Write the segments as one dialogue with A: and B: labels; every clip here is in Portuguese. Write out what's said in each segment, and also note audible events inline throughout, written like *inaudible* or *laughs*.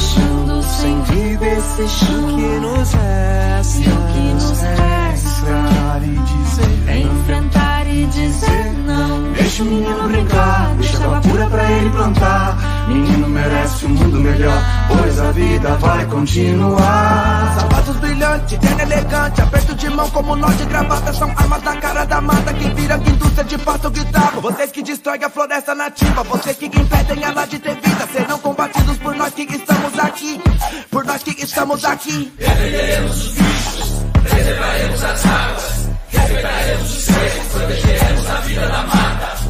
A: Deixando sem vida esse chão
B: que nos resta,
A: E o que nos resta
B: enfrentar e dizer
A: enfrentar e dizer não.
B: Deixa o menino brincar, deixa água pura pra ele plantar. Menino merece um mundo melhor, pois a vida vai continuar.
C: Sapatos brilhantes, terno elegante, aperto de mão como nó de gravata São armas da cara da mata que vira que indústria de pasto guitarra Vocês que destroem a floresta nativa, vocês que impedem ela de ter vida Serão combatidos por nós que estamos aqui, por nós que estamos aqui
D: Defenderemos os bichos, preservaremos as águas, respeitaremos os seres, protegeremos a vida da mata.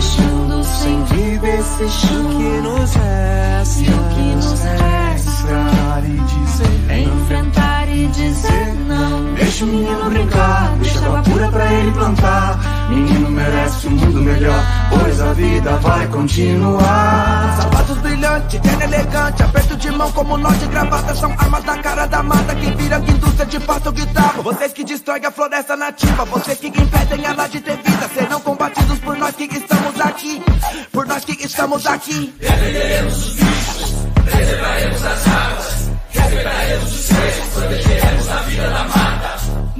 E: deixando sem vida esse chão.
C: que nos resta
E: E o que nos resta
C: Enfrentar e dizer
E: é enfrentar e dizer não.
B: Deixa o menino brincar, deixa água pura pra ele plantar. Menino merece um mundo melhor, pois a vida vai continuar.
C: Sapatos brilhantes, terno elegante Aperto de mão como nó de gravata. São armas na cara da mata Que vira indústria de pasto guitarra. Vocês que destroem a floresta nativa Vocês que impedem ela de ter vida Serão combatidos por nós que estamos aqui. Por nós que estamos aqui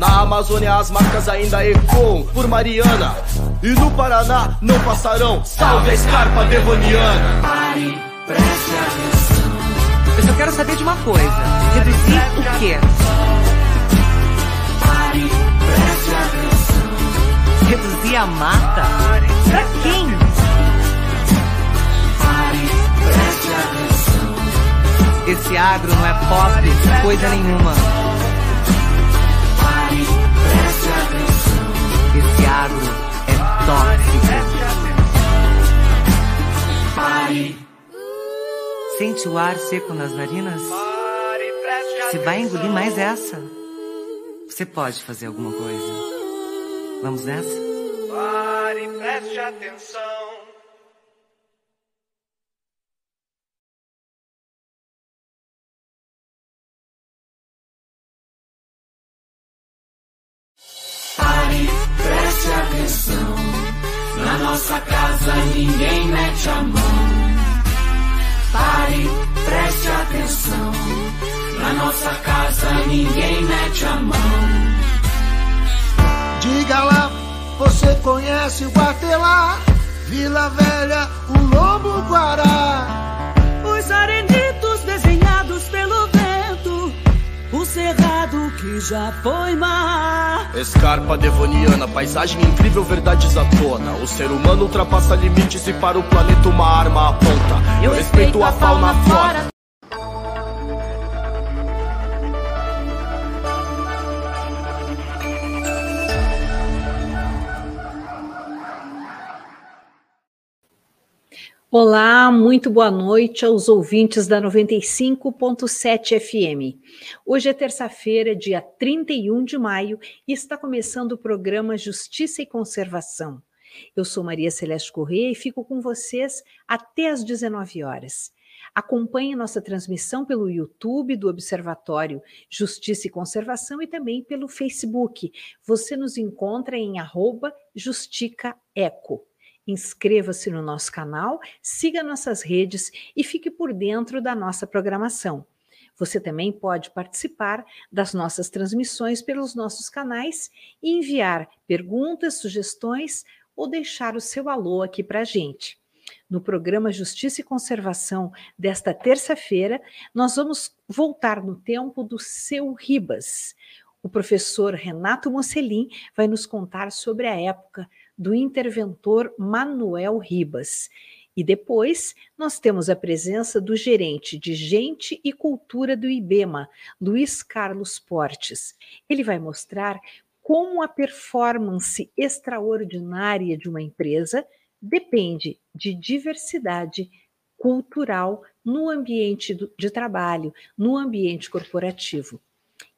F: Na Amazônia as marcas ainda ecoam por Mariana. E no Paraná não passarão. Salve a escarpa devoniana.
D: Pare, preste atenção.
G: Eu só quero saber de uma coisa. Reduzir o quê?
D: Pare, preste atenção.
G: Reduzir a mata? Pra quem?
D: Pare, preste atenção.
G: Esse agro não é pop, coisa nenhuma. Esse agro é tóxico. Sente o ar seco nas narinas? Você vai engolir mais essa? Você pode fazer alguma coisa. Vamos nessa?
H: Pare, preste atenção.
D: Nossa casa ninguém mete a mão.
I: Diga lá, você conhece o Guatelá, Vila Velha, o Lobo Guará.
E: Os arenitos desenhados pelo vento, o cerrado que já foi mar.
F: Escarpa devoniana, paisagem incrível, verdades à tona. O ser humano ultrapassa limites e para o planeta uma arma aponta. Eu respeito a fauna flora.
J: Olá, muito boa noite aos ouvintes da 95.7 FM. Hoje é terça-feira, dia 31 de maio, e está começando o programa Justiça e Conservação. Eu sou Maria Celeste Corrêa e fico com vocês até às 19 horas. Acompanhe nossa transmissão pelo YouTube do Observatório Justiça e Conservação e também pelo Facebook. Você nos encontra em arroba. Inscreva-se no nosso canal, siga nossas redes e fique por dentro da nossa programação. Você também pode participar das nossas transmissões pelos nossos canais e enviar perguntas, sugestões ou deixar o seu alô aqui para a gente. No programa Justiça e Conservação desta terça-feira, nós vamos voltar no tempo do seu Ribas. O professor Renato Mocelin vai nos contar sobre a época do interventor Manuel Ribas. E depois nós temos a presença do gerente de Gente e Cultura do IBEMA, Luiz Carlos Portes. Ele vai mostrar como a performance extraordinária de uma empresa depende de diversidade cultural no ambiente de trabalho, no ambiente corporativo.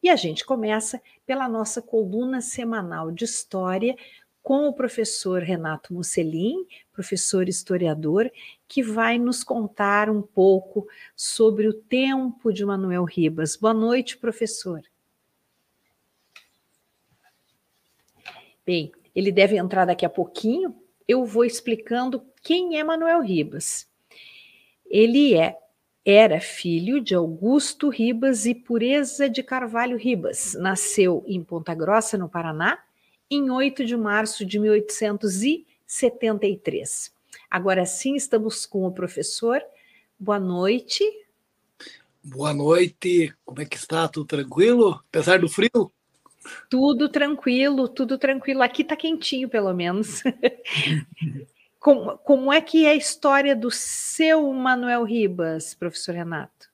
J: E a gente começa pela nossa coluna semanal de história com o professor Renato Musselin, professor historiador, que vai nos contar um pouco sobre o tempo de Manuel Ribas. Boa noite, professor. Bem, ele deve entrar daqui a pouquinho. Eu vou explicando quem é Manuel Ribas. Ele é era filho de Augusto Ribas e Pureza de Carvalho Ribas. Nasceu em Ponta Grossa, no Paraná, em 8 de março de 1873. Agora sim, estamos com o professor. Boa noite.
K: Boa noite. Como é que está? Tudo tranquilo? Apesar do frio?
J: Tudo tranquilo, tudo tranquilo. Aqui está quentinho, pelo menos. *laughs* como, como é que é a história do seu Manuel Ribas, professor Renato?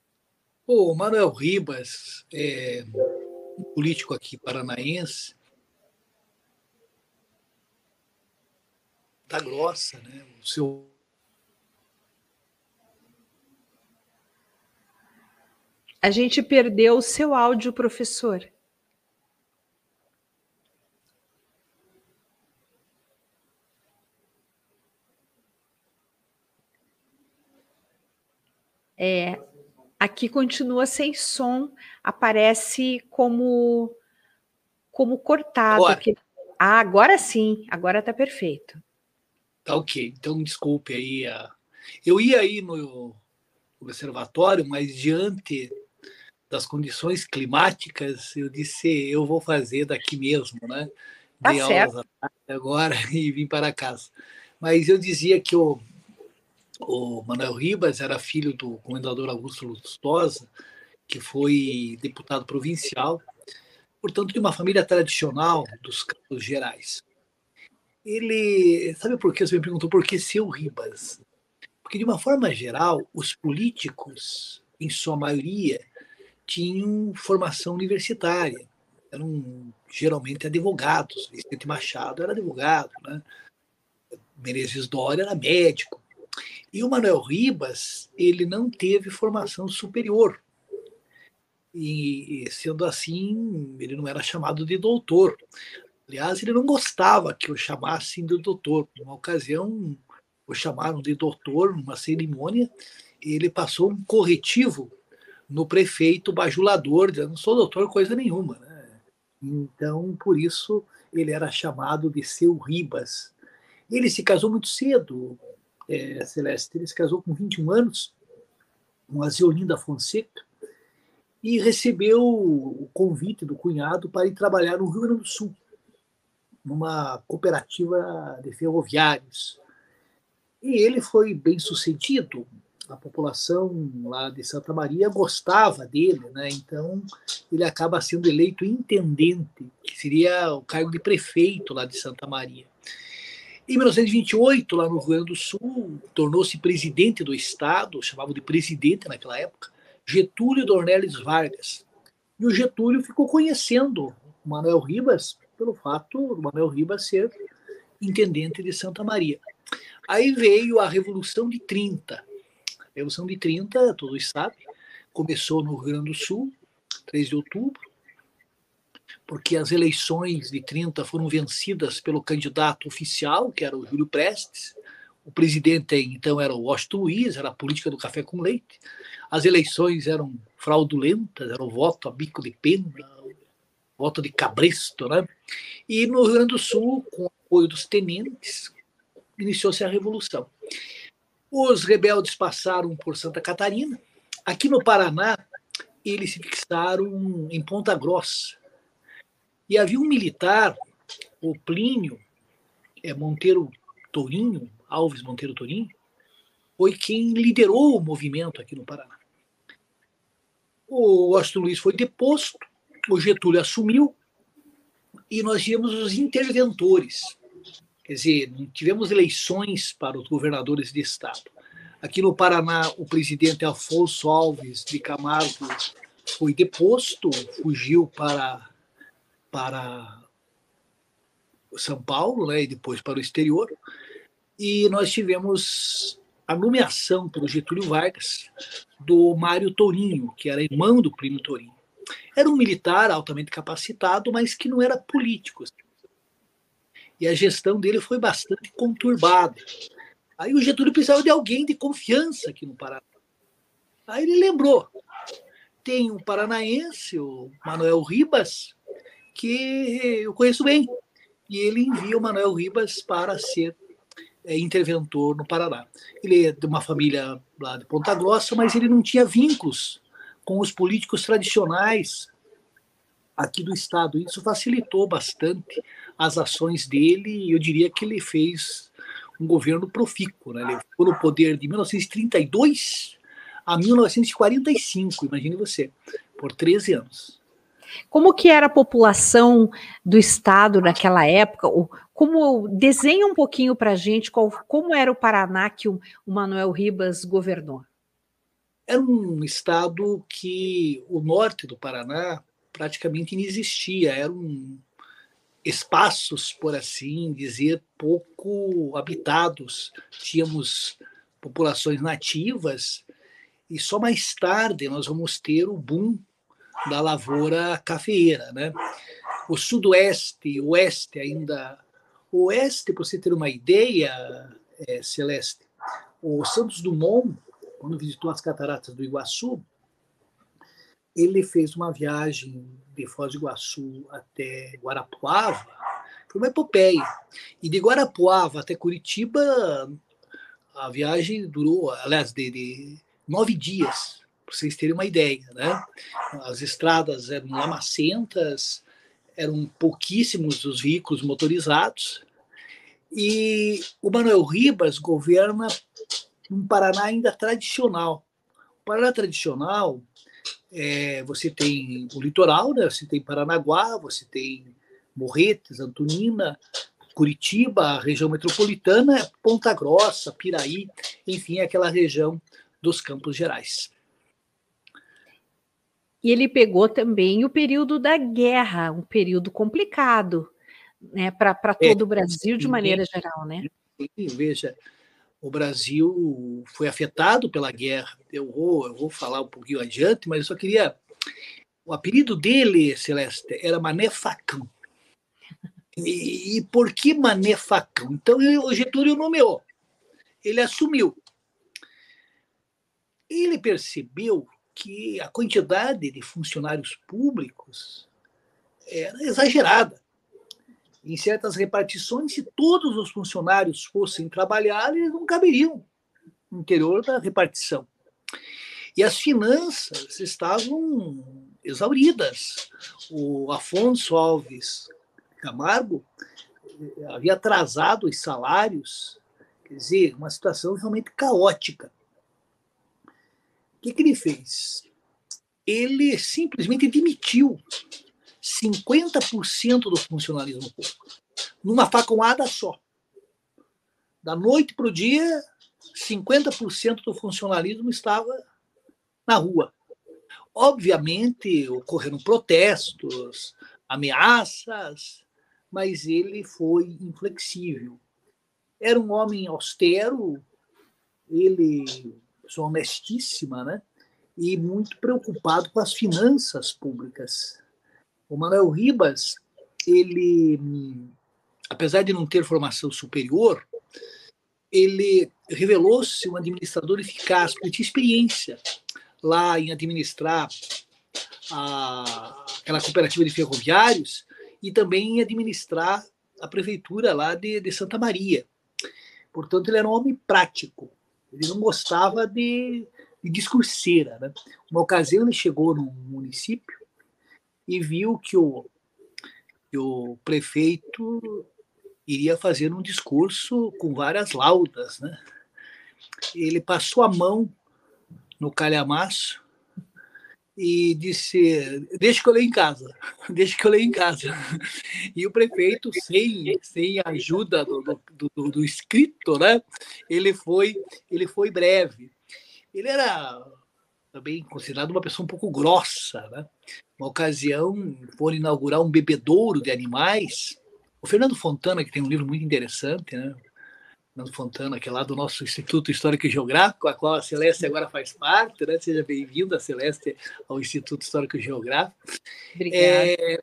K: O Manuel Ribas é um político aqui paranaense da grossa, né? O seu
J: A gente perdeu o seu áudio, professor. É, aqui continua sem som, aparece como como cortado.
K: Agora.
J: Ah, agora sim, agora está perfeito.
K: Tá ok. Então, desculpe aí. A... Eu ia aí no observatório, mas diante das condições climáticas, eu disse, eu vou fazer daqui mesmo, né?
J: Tá
K: Dei
J: certo.
K: agora *laughs* e vim para casa. Mas eu dizia que o, o Manuel Ribas era filho do comendador Augusto Lustosa, que foi deputado provincial, portanto, de uma família tradicional dos Campos Gerais. Ele, sabe por que você me perguntou por que seu Ribas? Porque, de uma forma geral, os políticos, em sua maioria, tinham formação universitária. Eram geralmente advogados. Vicente Machado era advogado, né? Menezes Dória era médico. E o Manuel Ribas, ele não teve formação superior. E, sendo assim, ele não era chamado de doutor. Aliás, ele não gostava que o chamassem de doutor. Numa ocasião, o chamaram de doutor numa cerimônia, e ele passou um corretivo no prefeito bajulador, dizendo: não sou doutor coisa nenhuma. Né? Então, por isso, ele era chamado de seu Ribas. Ele se casou muito cedo, é, Celeste. Ele se casou com 21 anos, com a Zeolinda Fonseca, e recebeu o convite do cunhado para ir trabalhar no Rio Grande do Sul, numa cooperativa de ferroviários. E ele foi bem sucedido, a população lá de Santa Maria gostava dele, né? então ele acaba sendo eleito intendente, que seria o cargo de prefeito lá de Santa Maria. Em 1928, lá no Rio Grande do Sul, tornou-se presidente do Estado, chamavam de presidente naquela época, Getúlio Dornelles Vargas. E o Getúlio ficou conhecendo o Manuel Ribas pelo fato do Manuel Ribas ser intendente de Santa Maria. Aí veio a Revolução de 30. A Revolução de 30, todos sabem, começou no Rio Grande do Sul, 3 de outubro, porque as eleições de 30 foram vencidas pelo candidato oficial, que era o Júlio Prestes. O presidente então era o Washington Luiz, era a política do café com leite. As eleições eram fraudulentas, era o voto a bico de pena, voto de cabresto, né? E no Rio Grande do Sul, com o apoio dos tenentes, iniciou-se a revolução. Os rebeldes passaram por Santa Catarina. Aqui no Paraná, eles se fixaram em Ponta Grossa. E havia um militar, o Plínio é, Monteiro Tourinho, Alves Monteiro Tourinho, foi quem liderou o movimento aqui no Paraná. O Washington Luiz foi deposto, o Getúlio assumiu, e nós tivemos os interventores. Quer dizer, tivemos eleições para os governadores de estado. Aqui no Paraná, o presidente Afonso Alves de Camargo foi deposto, fugiu para, para São Paulo, né, e depois para o exterior. E nós tivemos a nomeação pelo Getúlio Vargas do Mário Tourinho, que era irmão do Plínio Tourinho. Era um militar altamente capacitado, mas que não era político. E a gestão dele foi bastante conturbada. Aí o Getúlio precisava de alguém de confiança aqui no Paraná. Aí ele lembrou: tem um paranaense, o Manuel Ribas, que eu conheço bem. E ele envia o Manuel Ribas para ser é, interventor no Paraná. Ele é de uma família lá de Ponta Grossa, mas ele não tinha vínculos com os políticos tradicionais aqui do Estado. Isso facilitou bastante as ações dele e eu diria que ele fez um governo profícuo. Né? Ele ficou no poder de 1932 a 1945, imagine você, por 13 anos.
J: Como que era a população do estado naquela época? Como desenha um pouquinho para a gente qual, como era o Paraná que o, Manuel Ribas governou?
K: Era um estado que o norte do Paraná praticamente não existia. Eram espaços, por assim dizer, pouco habitados. Tínhamos populações nativas e só mais tarde nós vamos ter o boom da lavoura cafeeira, né? O sudoeste, o oeste ainda, o oeste, para você ter uma ideia, é, Celeste, o Santos Dumont, quando visitou as cataratas do Iguaçu, ele fez uma viagem de Foz do Iguaçu até Guarapuava, foi uma epopeia. E de Guarapuava até Curitiba, a viagem durou, aliás, de, de nove dias para vocês terem uma ideia. Né? As estradas eram lamacentas, eram pouquíssimos os veículos motorizados, e o Manuel Ribas governa um Paraná ainda tradicional. O Paraná tradicional, é, você tem o litoral, né? você tem Paranaguá, você tem Morretes, Antonina, Curitiba, a região metropolitana, Ponta Grossa, Piraí, enfim, aquela região dos Campos Gerais.
J: E ele pegou também o período da guerra, um período complicado né, para é, todo é, o Brasil de maneira geral, né?
K: Veja, o Brasil foi afetado pela guerra. Eu vou, eu vou falar um pouquinho adiante, mas eu só queria. O apelido dele, Celeste, era Mané Facão. E, e por que Mané Facão? Então o Getúlio nomeou. Ele assumiu. Ele percebeu que a quantidade de funcionários públicos era exagerada. Em certas repartições, se todos os funcionários fossem trabalhar, eles não caberiam no interior da repartição. E as finanças estavam exauridas. O Afonso Alves Camargo eh, havia atrasado os salários, quer dizer, uma situação realmente caótica. O que, que ele fez? Ele simplesmente demitiu 50% do funcionalismo público, numa facãoada só. Da noite para o dia, 50% do funcionalismo estava na rua. Obviamente, ocorreram protestos, ameaças, mas ele foi inflexível. Era um homem austero, ele pessoa honestíssima, né? E muito preocupado com as finanças públicas. O Manuel Ribas, ele, apesar de não ter formação superior, ele revelou-se um administrador eficaz, porque tinha experiência lá em administrar a, aquela cooperativa de ferroviários e também em administrar a prefeitura lá de, de Santa Maria. Portanto, ele era um homem prático. Ele não gostava de, de discurseira. Né? Uma ocasião ele chegou num município e viu que o, que o prefeito iria fazer um discurso com várias laudas. Né? Ele passou a mão no calhamaço e disse: Deixa que eu leio em casa, *laughs* deixa que eu leio em casa. E o prefeito, sem, sem a ajuda do, do, do, do escrito, né, ele, foi, ele foi breve. Ele era também considerado uma pessoa um pouco grossa. Né? Uma ocasião, foram inaugurar um bebedouro de animais. O Fernando Fontana, que tem um livro muito interessante, né? Fernando Fontana, que é lá do nosso Instituto Histórico e Geográfico, a qual a Celeste agora faz parte, né? Seja bem-vinda, Celeste, ao Instituto Histórico e Geográfico.
J: Obrigada. É,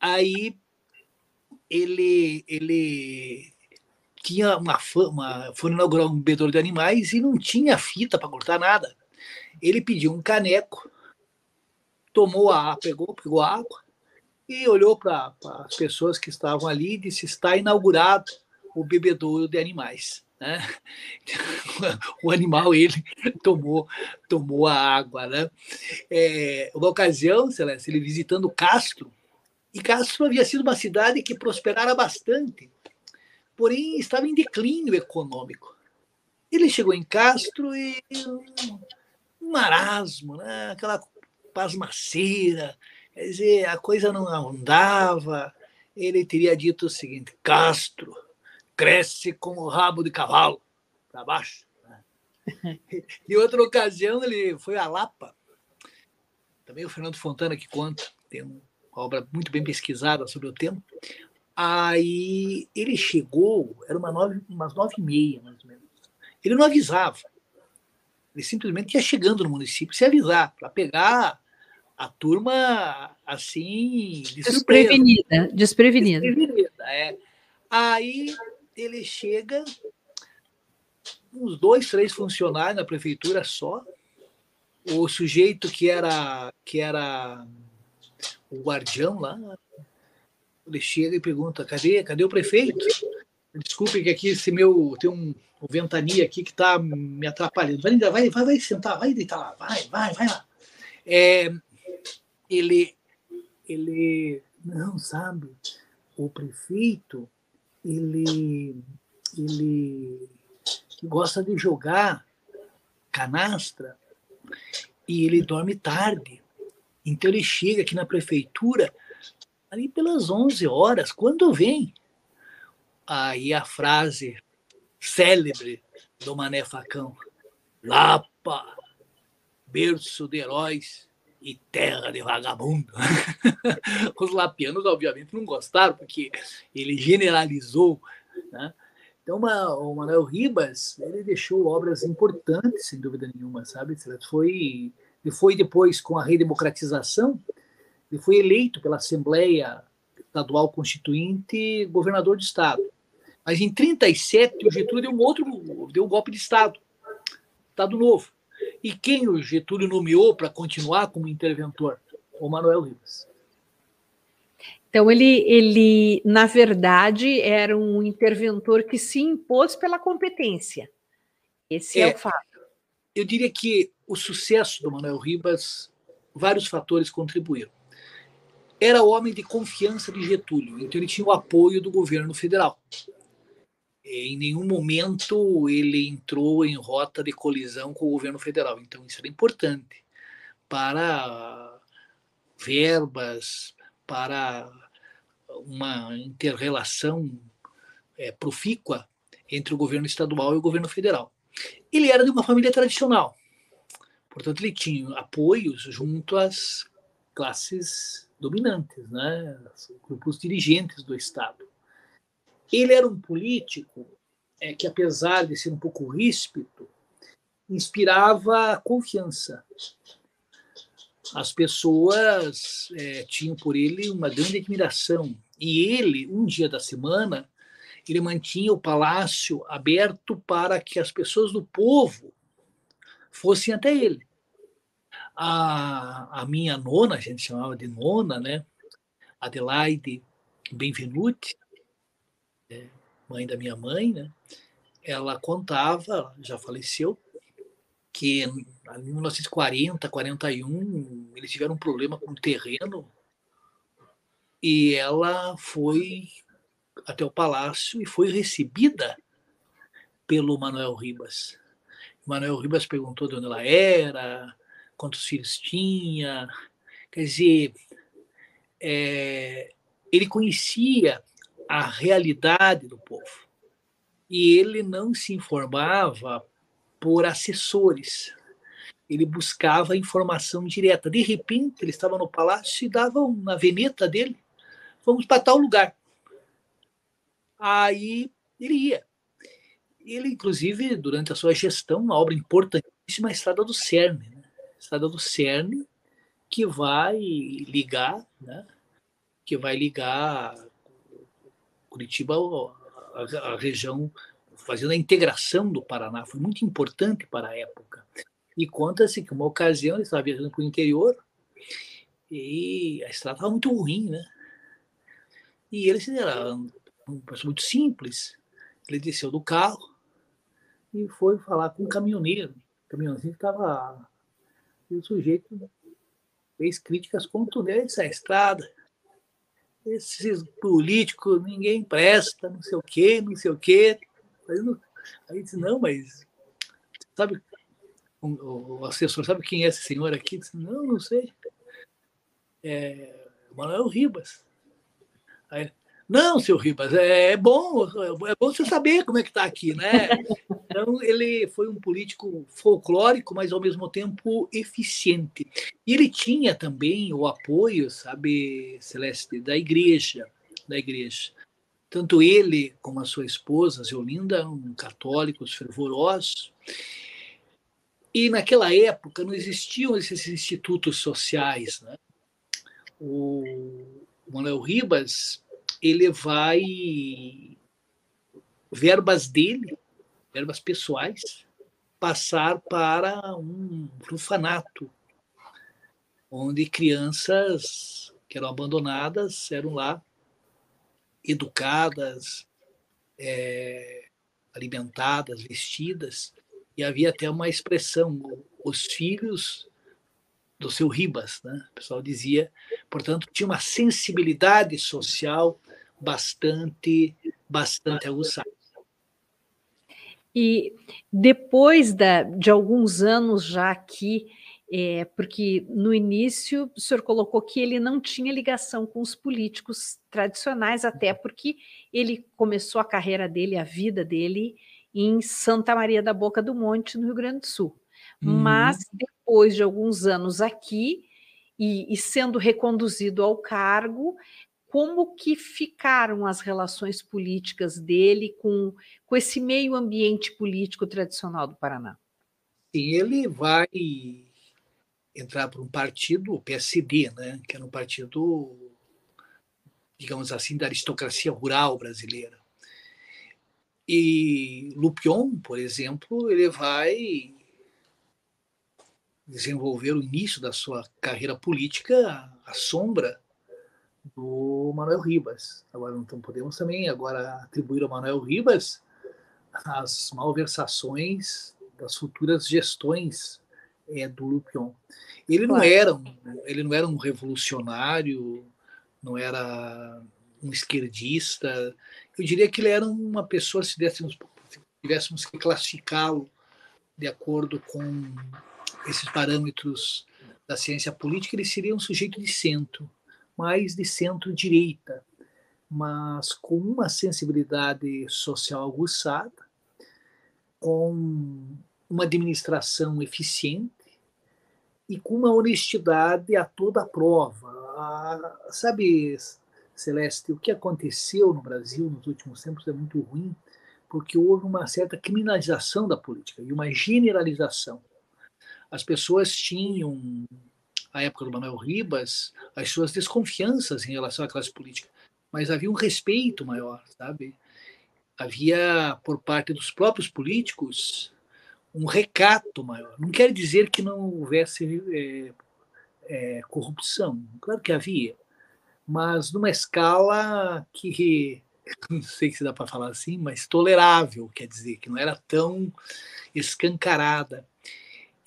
K: aí ele, ele tinha uma fama, foi inaugurar um bebedouro de animais e não tinha fita para cortar nada. Ele pediu um caneco, tomou a pegou, pegou a água e olhou para as pessoas que estavam ali e disse: está inaugurado o bebedouro de animais. Né? *laughs* O animal ele tomou tomou a água, né? É, uma ocasião, Celeste, ele visitando Castro, e Castro havia sido uma cidade que prosperara bastante, porém estava em declínio econômico. Ele chegou em Castro e um marasmo, né? aquela pasmaceira, quer dizer, a coisa não andava. Ele teria dito o seguinte: Castro cresce com o rabo de cavalo para baixo. Né? *laughs* Em outra ocasião, ele foi a Lapa. Também o Fernando Fontana que conta, tem uma obra muito bem pesquisada sobre o tema. Aí ele chegou, era uma nove, umas nove e meia, mais ou menos. Ele não avisava. Ele simplesmente ia chegando no município sem avisar, para pegar a turma assim, de
J: desprevenida. Desprevenida.
K: desprevenida é. Aí ele chega, uns dois, três funcionários na prefeitura só. O sujeito que era, que era o guardião lá, ele chega e pergunta: cadê, cadê o prefeito? Desculpe que aqui esse meu tem um o ventania aqui que está me atrapalhando. Vai, vai, vai, vai sentar, vai deitar lá, vai, vai, vai lá. É, ele, ele, não sabe, o prefeito, ele, ele gosta de jogar canastra e ele dorme tarde. Então ele chega aqui na prefeitura ali pelas 11 horas, quando vem. Aí a frase célebre do Mané Facão. Lapa, berço de heróis e terra de vagabundo. *laughs* Os lapianos, obviamente, não gostaram, porque ele generalizou. Né? Então, uma, o Manuel Ribas ele deixou obras importantes, sem dúvida nenhuma, sabe? Foi, ele foi depois, com a redemocratização, ele foi eleito pela Assembleia Estadual Constituinte governador de Estado. Mas em 37 o Getúlio deu um outro, deu um golpe de Estado, Estado Novo. E quem o Getúlio nomeou para continuar como interventor? O Manuel Rivas.
J: Então ele, ele, na verdade, era um interventor que se impôs pela competência. Esse é, é o fato.
K: Eu diria que o sucesso do Manuel Ribas, vários fatores contribuíram. Era homem de confiança de Getúlio, então ele tinha o apoio do governo federal em nenhum momento ele entrou em rota de colisão com o governo federal. Então, isso era importante para verbas, para uma interrelação é, profícua entre o governo estadual e o governo federal. Ele era de uma família tradicional, portanto, ele tinha apoios junto às classes dominantes, né? Os grupos dirigentes do Estado. Ele era um político é, que, apesar de ser um pouco ríspido, inspirava confiança. As pessoas é, tinham por ele uma grande admiração. E ele, um dia da semana, ele mantinha o palácio aberto para que as pessoas do povo fossem até ele. A, a minha nona, a gente chamava de nona, né? Adelaide Benvenuti, mãe da minha mãe, né? Ela contava, já faleceu, que em 1940, 41, eles tiveram um problema com o terreno e ela foi até o palácio e foi recebida pelo Manuel Ribas. Manuel Ribas perguntou de onde ela era, quantos filhos tinha. Quer dizer, é, ele conhecia a realidade do povo. E ele não se informava por assessores. Ele buscava informação direta. De repente, ele estava no palácio e dava na veneta dele: vamos para tal lugar. Aí ele ia. Ele, inclusive, durante a sua gestão, uma obra importantíssima, a Estrada do Cerne. Né? Estrada do Cerne, que vai ligar, né? que vai ligar Curitiba, a, a região fazendo a integração do Paraná, foi muito importante para a época. E conta-se que uma ocasião ele estava viajando para o interior e a estrada estava muito ruim, né? E ele era um pessoa muito simples. Ele desceu do carro e foi falar com um caminhoneiro. O caminhãozinho estava. E o sujeito fez críticas contundentes à estrada esses políticos, ninguém presta, não sei o quê, não sei o quê. Aí, disse, não, mas sabe, o, assessor, sabe quem é esse senhor aqui? Disse, não, não sei. É Manuel Ribas. Aí, não, seu Ribas, é, é bom, é bom você saber como é que está aqui, né? *laughs* Então, ele foi um político folclórico, mas ao mesmo tempo eficiente. E ele tinha também o apoio, sabe, Celeste, da igreja, da igreja. Tanto ele como a sua esposa, Zeolinda, eram católicos fervorosos. E naquela época não existiam esses institutos sociais, né? O Manuel Ribas ele vai verbas dele, verbas pessoais, passar para um orfanato, onde crianças que eram abandonadas eram lá educadas, é, alimentadas, vestidas, e havia até uma expressão: os filhos do seu Ribas, né? O pessoal dizia, portanto, tinha uma sensibilidade social bastante, bastante aguçada.
J: E depois da, de alguns anos já aqui, é, porque no início o senhor colocou que ele não tinha ligação com os políticos tradicionais, até porque ele começou a carreira dele, a vida dele, em Santa Maria da Boca do Monte, no Rio Grande do Sul. Uhum. Mas depois de alguns anos aqui, e, e sendo reconduzido ao cargo, como que ficaram as relações políticas dele com, com esse meio ambiente político tradicional do Paraná?
K: Sim, ele vai entrar para um partido, o PSD, né, que era um partido, digamos assim, da aristocracia rural brasileira. E Lupion, por exemplo, ele vai desenvolver o início da sua carreira política à sombra do Manuel Ribas. Agora, então podemos também agora atribuir ao Manuel Ribas as malversações das futuras gestões é, do Lupion. Ele não era um, ele não era um revolucionário, não era um esquerdista. Eu diria que ele era uma pessoa, se tivéssemos, tivéssemos que classificá-lo de acordo com esses parâmetros da ciência política, ele seria um sujeito de centro mais de centro-direita, mas com uma sensibilidade social aguçada, com uma administração eficiente e com uma honestidade a toda prova. Sabe, Celeste, o que aconteceu no Brasil nos últimos tempos é muito ruim, porque houve uma certa criminalização da política e uma generalização. As pessoas tinham a época do Manuel Ribas, as suas desconfianças em relação à classe política, mas havia um respeito maior, sabe? Havia, por parte dos próprios políticos, um recato maior. Não quer dizer que não houvesse é, é, corrupção, claro que havia, mas numa escala que, *laughs* não sei se dá para falar assim, mas tolerável, quer dizer, que não era tão escancarada.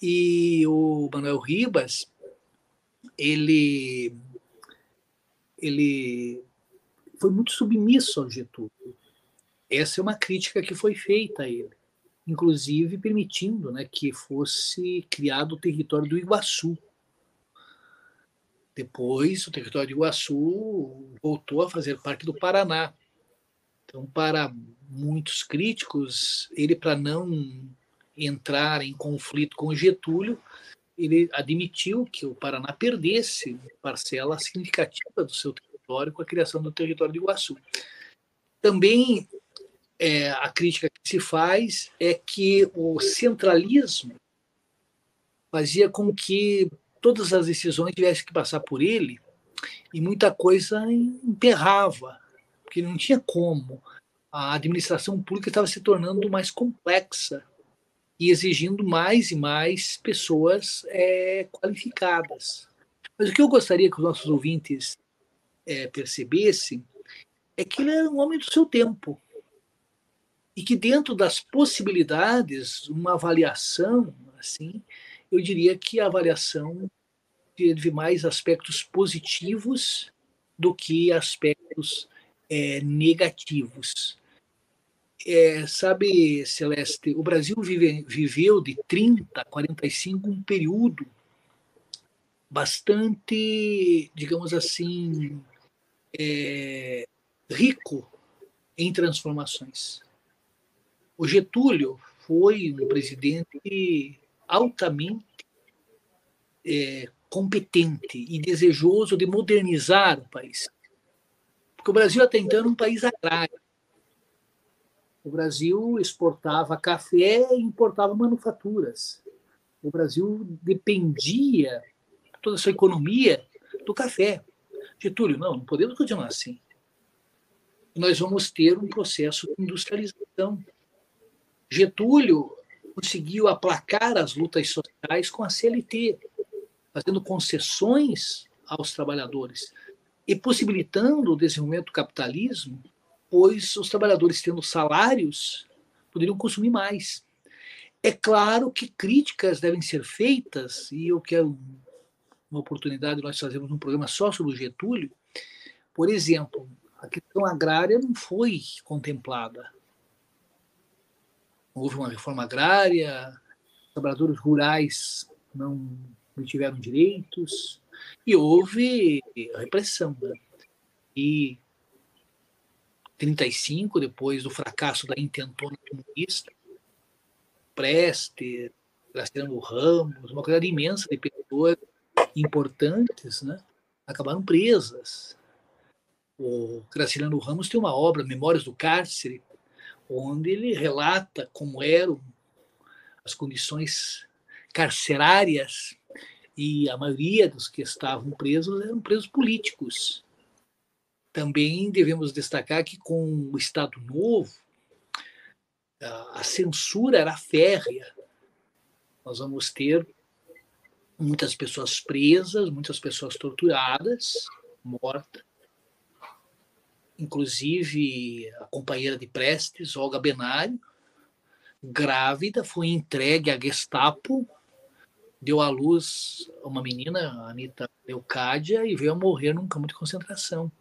K: E o Manuel Ribas, ele, ele foi muito submisso ao Getúlio. Essa é uma crítica que foi feita a ele, inclusive permitindo né, que fosse criado o território do Iguaçu. Depois, o território do Iguaçu voltou a fazer parte do Paraná. Então, para muitos críticos, ele, para não entrar em conflito com Getúlio, ele admitiu que o Paraná perdesse parcela significativa do seu território com a criação do território de Iguaçu. Também é, a crítica que se faz é que o centralismo fazia com que todas as decisões tivessem que passar por ele e muita coisa emperrava, porque não tinha como. A administração pública estava se tornando mais complexa e exigindo mais e mais pessoas é, qualificadas. Mas o que eu gostaria que os nossos ouvintes é, percebessem é que ele era um homem do seu tempo e que dentro das possibilidades, uma avaliação, assim, eu diria que a avaliação teve mais aspectos positivos do que aspectos é, negativos. É, sabe, Celeste, o Brasil vive, viveu de 30 a 45 um período bastante, digamos assim, é, rico em transformações. O Getúlio foi um presidente altamente é, competente e desejoso de modernizar o país. Porque o Brasil até então era um país agrário. O Brasil exportava café e importava manufaturas. O Brasil dependia, toda a sua economia, do café. Getúlio, não, não podemos continuar assim. Nós vamos ter um processo de industrialização. Getúlio conseguiu aplacar as lutas sociais com a CLT, fazendo concessões aos trabalhadores e possibilitando o desenvolvimento do capitalismo, pois os trabalhadores tendo salários poderiam consumir mais. É claro que críticas devem ser feitas, e eu quero uma oportunidade, nós fazemos um programa só sobre o Getúlio. Por exemplo, a questão agrária não foi contemplada. Houve uma reforma agrária, trabalhadores rurais não tiveram direitos, e houve repressão. Né? E 35, depois do fracasso da intentona comunista, Preste, Graciano Ramos, uma quantidade imensa de pessoas importantes né, acabaram presas. O Graciliano Ramos tem uma obra, Memórias do Cárcere, onde ele relata como eram as condições carcerárias e a maioria dos que estavam presos eram presos políticos. Também devemos destacar que com o Estado Novo, a censura era férrea. Nós vamos ter muitas pessoas presas, muitas pessoas torturadas, mortas. Inclusive a companheira de Prestes, Olga Benário, grávida, foi entregue à Gestapo, deu à luz uma menina, a Anitta Leocádia, e veio a morrer num campo de concentração.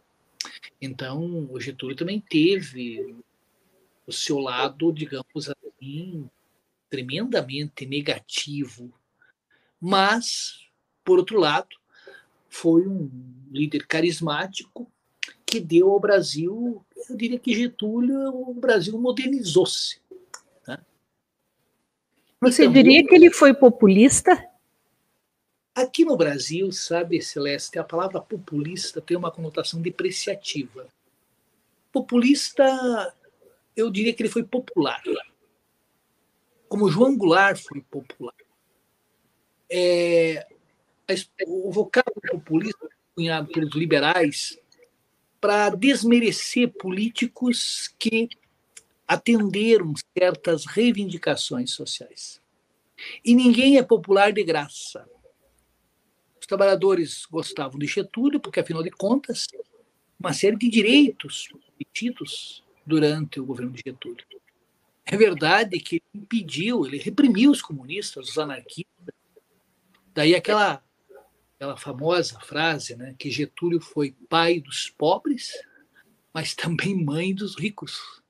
K: Então, o Getúlio também teve o seu lado, digamos assim, tremendamente negativo mas, por outro lado, foi um líder carismático que deu ao Brasil, eu diria que Getúlio, o Brasil modernizou-se. Né?
J: Você então, diria que ele foi populista?
K: Aqui no Brasil, sabe, Celeste, a palavra populista tem uma conotação depreciativa. Populista, eu diria que ele foi popular. Como João Goulart foi popular é, o vocábulo populista cunhado pelos liberais para desmerecer políticos que atenderam certas reivindicações sociais. E ninguém é popular de graça. Trabalhadores gostavam de Getúlio, porque, afinal de contas, uma série de direitos obtidos durante o governo de Getúlio. É verdade que ele impediu, ele reprimiu os comunistas, os anarquistas, Daí aquela, aquela famosa frase, né, que Getúlio foi pai dos pobres, mas também mãe dos ricos.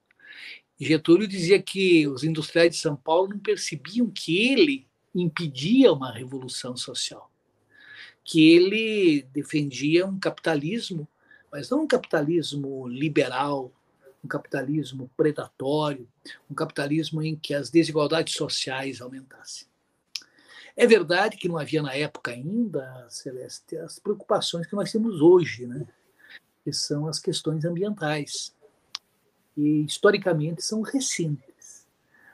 K: Getúlio dizia que os industriais de São Paulo não percebiam que ele impedia uma revolução social, que ele defendia um capitalismo, mas não um capitalismo liberal, um capitalismo predatório, um capitalismo em que as desigualdades sociais aumentassem. É verdade que não havia na época ainda, Celeste, as preocupações que nós temos hoje, né? que são as questões ambientais. E historicamente são recentes.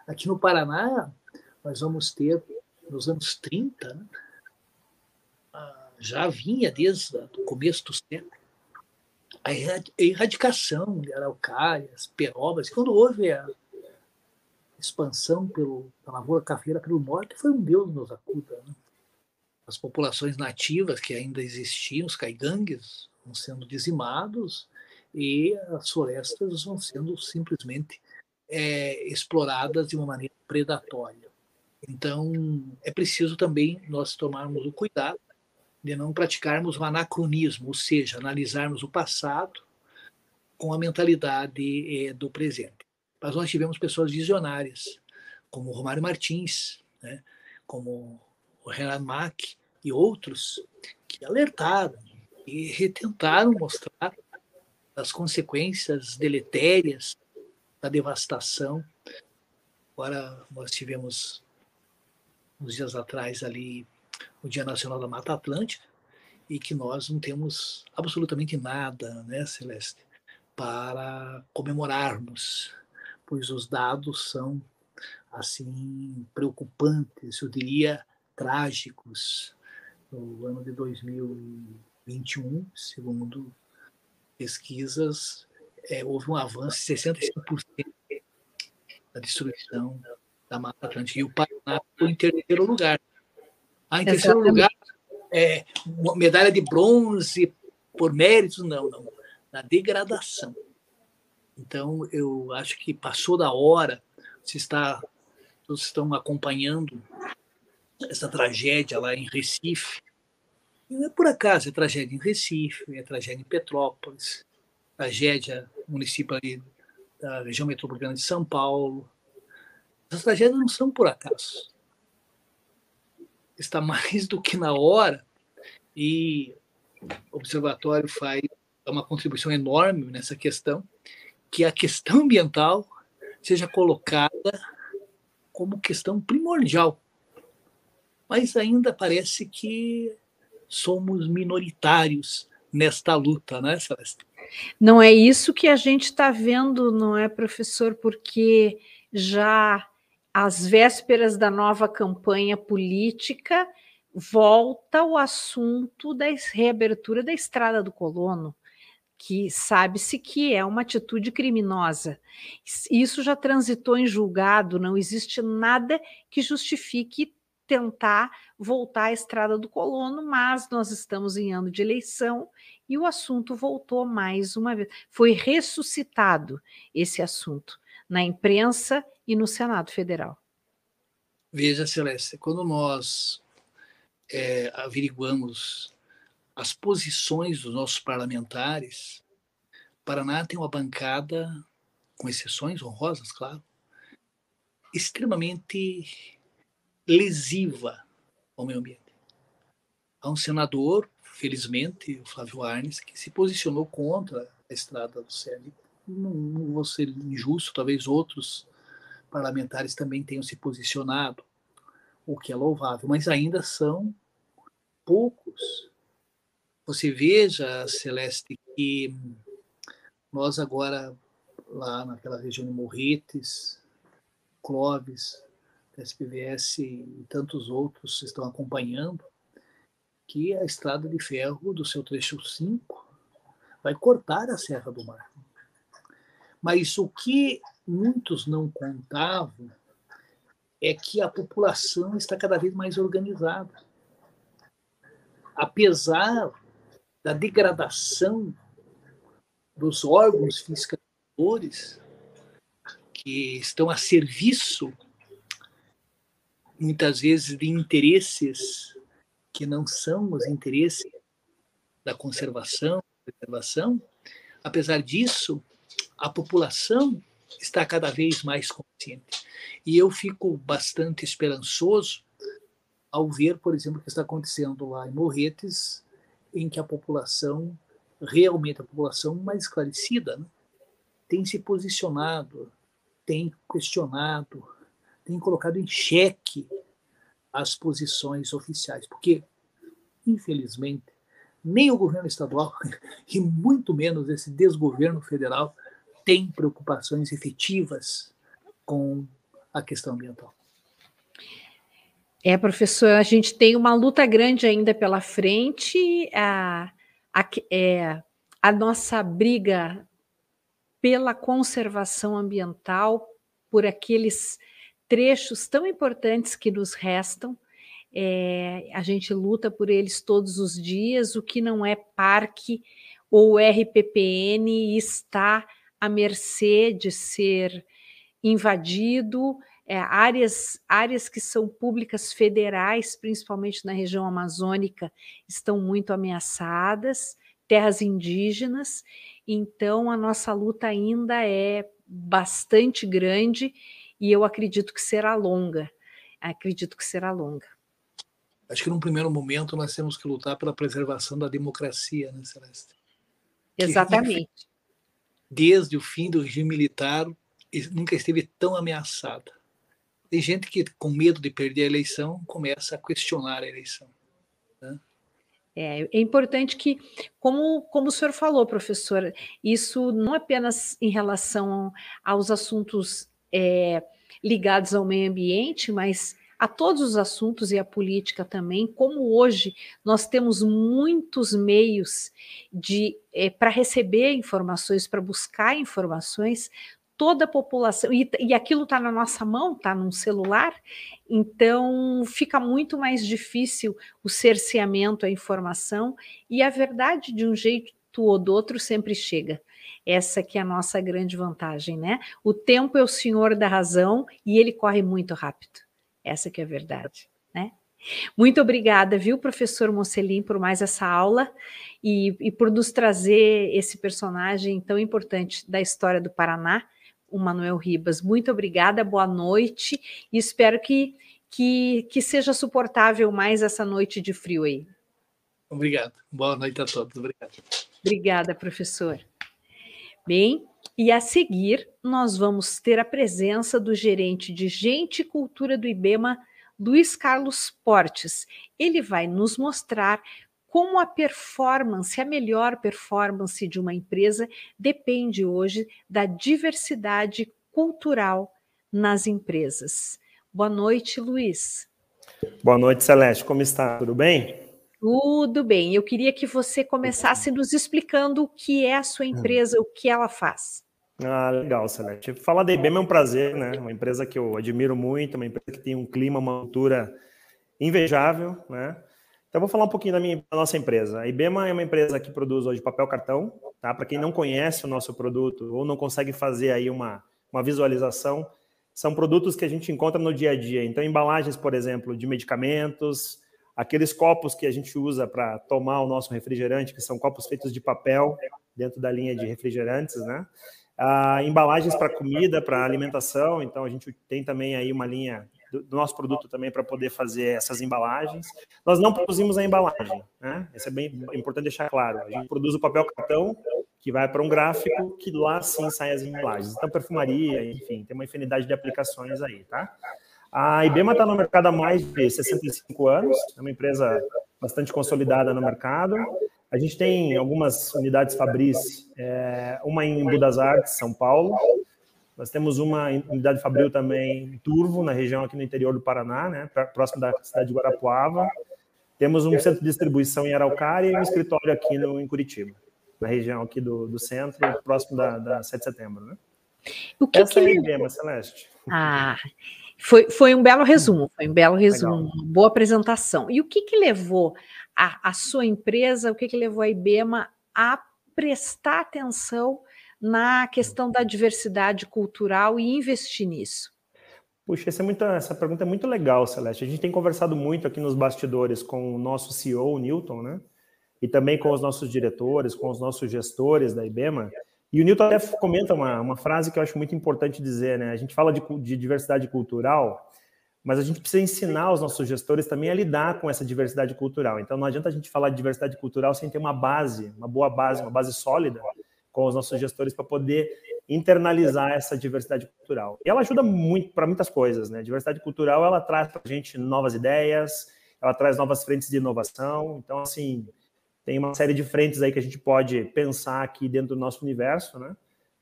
K: Aqui no Paraná, nós vamos ter, nos anos 30, né? Já vinha desde o começo do século, a erradicação de araucárias, perobas. Quando houve a expansão pelo, pela lavoura cafeira pelo norte foi um Deus nos acuda. Né? As populações nativas que ainda existiam, os caigangues, vão sendo dizimados e as florestas vão sendo simplesmente é, exploradas de uma maneira predatória. Então, é preciso também nós tomarmos o cuidado de não praticarmos o anacronismo, ou seja, analisarmos o passado com a mentalidade eh, do presente. Mas nós tivemos pessoas visionárias, como Romário Martins, né, como o Renan Mack e outros, que alertaram e retentaram mostrar as consequências deletérias da devastação. Agora, nós tivemos, uns dias atrás, ali, o Dia Nacional da Mata Atlântica, e que nós não temos absolutamente nada, né, Celeste, para comemorarmos, pois os dados são assim preocupantes, eu diria trágicos. No ano de 2021, segundo pesquisas, é, houve um avanço de 65% da destruição da Mata Atlântica. E o Paraná ficou em terceiro lugar. Ah, em terceiro lugar, é, medalha de bronze por méritos? Não, não na degradação. Então, eu acho que passou da hora, se está, todos estão acompanhando essa tragédia lá em Recife. E não é por acaso, é tragédia em Recife, é tragédia em Petrópolis, tragédia município ali da região metropolitana de São Paulo. Essas tragédias não são por acaso. Está *laughs* mais do que na hora e o observatório faz uma contribuição enorme nessa questão, que a questão ambiental seja colocada como questão primordial. Mas ainda parece que somos minoritários nesta luta, né, Celeste?
J: Não é isso que a gente está vendo, não é, professor? Porque já às vésperas da nova campanha política, volta o assunto da reabertura da Estrada do Colono que sabe-se que é uma atitude criminosa. Isso já transitou em julgado, não existe nada que justifique tentar voltar à estrada do colono, mas nós estamos em ano de eleição e o assunto voltou mais uma vez. Foi ressuscitado esse assunto na imprensa e no Senado Federal.
K: Veja, Celeste, quando nós é, averiguamos as posições dos nossos parlamentares, Paraná tem uma bancada, com exceções honrosas, claro, extremamente lesiva ao meio ambiente. Há um senador, felizmente, o Flávio Arnes, que se posicionou contra a estrada do CERN. Não, não vou ser injusto, talvez outros parlamentares também tenham se posicionado, o que é louvável, mas ainda são poucos você veja, Celeste, que nós agora, lá naquela região de Morretes, Clóvis, SPVS e tantos outros estão acompanhando, que a estrada de ferro do seu trecho 5 vai cortar a Serra do Mar. Mas o que muitos não contavam é que a população está cada vez mais organizada. Apesar da degradação dos órgãos fiscalizadores que estão a serviço, muitas vezes, de interesses que não são os interesses da conservação, preservação. Apesar disso, a população está cada vez mais consciente. E eu fico bastante esperançoso ao ver, por exemplo, o que está acontecendo lá em Morretes, em que a população, realmente a população mais esclarecida, né, tem se posicionado, tem questionado, tem colocado em xeque as posições oficiais, porque, infelizmente, nem o governo estadual *laughs* e muito menos esse desgoverno federal tem preocupações efetivas com a questão ambiental.
J: É, professor, a gente tem uma luta grande ainda pela frente. A, a, é, a nossa briga pela conservação ambiental, por aqueles trechos tão importantes que nos restam. É, a gente luta por eles todos os dias. O que não é parque ou RPPN está à mercê de ser invadido, é, áreas, áreas que são públicas federais, principalmente na região amazônica, estão muito ameaçadas, terras indígenas, então a nossa luta ainda é bastante grande e eu acredito que será longa. Acredito que será longa.
K: Acho que num primeiro momento nós temos que lutar pela preservação da democracia, né, Celeste?
J: Exatamente.
K: Desde o fim do regime militar, nunca esteve tão ameaçada. Tem gente que, com medo de perder a eleição, começa a questionar a eleição. Né?
J: É, é, importante que, como, como o senhor falou, professor, isso não apenas em relação aos assuntos é, ligados ao meio ambiente, mas a todos os assuntos e a política também, como hoje nós temos muitos meios de é, para receber informações, para buscar informações, toda a população, e, e aquilo está na nossa mão, está num celular, então fica muito mais difícil o cerceamento, a informação, e a verdade, de um jeito ou do outro, sempre chega. Essa que é a nossa grande vantagem, né? O tempo é o senhor da razão e ele corre muito rápido. Essa que é a verdade, né? Muito obrigada, viu, professor Mocelin, por mais essa aula e, e por nos trazer esse personagem tão importante da história do Paraná, o Manuel Ribas. Muito obrigada, boa noite e espero que, que, que seja suportável mais essa noite de frio aí.
K: Obrigado. Boa noite a todos. Obrigado.
J: Obrigada, professor. Bem, e a seguir nós vamos ter a presença do gerente de Gente e Cultura do IBEMA, Luiz Carlos Portes. Ele vai nos mostrar como a performance, a melhor performance de uma empresa depende hoje da diversidade cultural nas empresas. Boa noite, Luiz.
L: Boa noite, Celeste. Como está? Tudo bem?
J: Tudo bem. Eu queria que você começasse nos explicando o que é a sua hum. empresa, o que ela faz.
L: Ah, legal, Celeste. Falar da IBM é um prazer, né? Uma empresa que eu admiro muito, uma empresa que tem um clima, uma cultura invejável, né? Então, vou falar um pouquinho da, minha, da nossa empresa. A IBEMA é uma empresa que produz hoje papel cartão, tá? Para quem não conhece o nosso produto ou não consegue fazer aí uma, uma visualização, são produtos que a gente encontra no dia a dia. Então, embalagens, por exemplo, de medicamentos, aqueles copos que a gente usa para tomar o nosso refrigerante, que são copos feitos de papel, dentro da linha de refrigerantes, né? Ah, embalagens para comida, para alimentação, então a gente tem também aí uma linha do, nosso produto também para poder fazer essas embalagens. Nós não produzimos a embalagem, né? Isso é bem importante deixar claro. A gente produz o papel cartão, que vai para um gráfico, que lá sim saem as embalagens. Então, perfumaria, enfim, tem uma infinidade de aplicações aí, tá? A IBEMA está no mercado há mais de 65 anos, é uma empresa bastante consolidada no mercado. A gente tem algumas unidades Fabris, é, uma em Budas Artes, São Paulo, nós temos uma unidade fabril também em Turvo, na região aqui no interior do Paraná, né, próximo da cidade de Guarapuava. Temos um centro de distribuição em Araucária e um escritório aqui no, em Curitiba, na região aqui do, do centro, próximo da, da 7 de setembro. Né?
J: O que
L: Essa
J: que
L: é a Celeste.
J: Ah, foi, foi um belo resumo, foi um belo resumo, Legal. boa apresentação. E o que, que levou a, a sua empresa, o que, que levou a IBEMA a prestar atenção na questão da diversidade cultural e investir nisso?
L: Puxa, essa, é muito, essa pergunta é muito legal, Celeste. A gente tem conversado muito aqui nos bastidores com o nosso CEO, o Newton, né? E também com os nossos diretores, com os nossos gestores da IBEMA. E o Newton até comenta uma, uma frase que eu acho muito importante dizer, né? A gente fala de, de diversidade cultural, mas a gente precisa ensinar os nossos gestores também a lidar com essa diversidade cultural. Então não adianta a gente falar de diversidade cultural sem ter uma base, uma boa base, uma base sólida com os nossos gestores para poder internalizar essa diversidade cultural. E ela ajuda muito para muitas coisas, né? A diversidade cultural ela traz para a gente novas ideias, ela traz novas frentes de inovação. Então, assim, tem uma série de frentes aí que a gente pode pensar aqui dentro do nosso universo, né?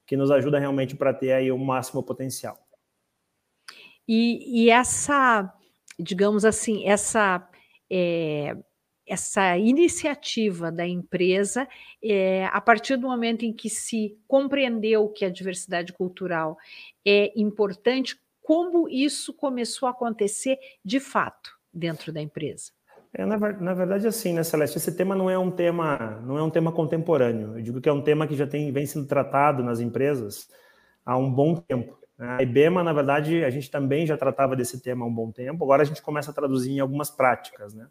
L: Que nos ajuda realmente para ter aí o máximo potencial.
J: E, e essa, digamos assim, essa é, essa iniciativa da empresa, é, a partir do momento em que se compreendeu que a diversidade cultural é importante, como isso começou a acontecer de fato dentro da empresa?
L: É, na, na, verdade, assim, né, Celeste, esse tema não é um tema, não é um tema contemporâneo. Eu digo que é um tema que já tem, vem sendo tratado nas empresas há um bom tempo. A IBEMA, na verdade, a gente também já tratava desse tema há um bom tempo, agora a gente começa a traduzir em algumas práticas, né?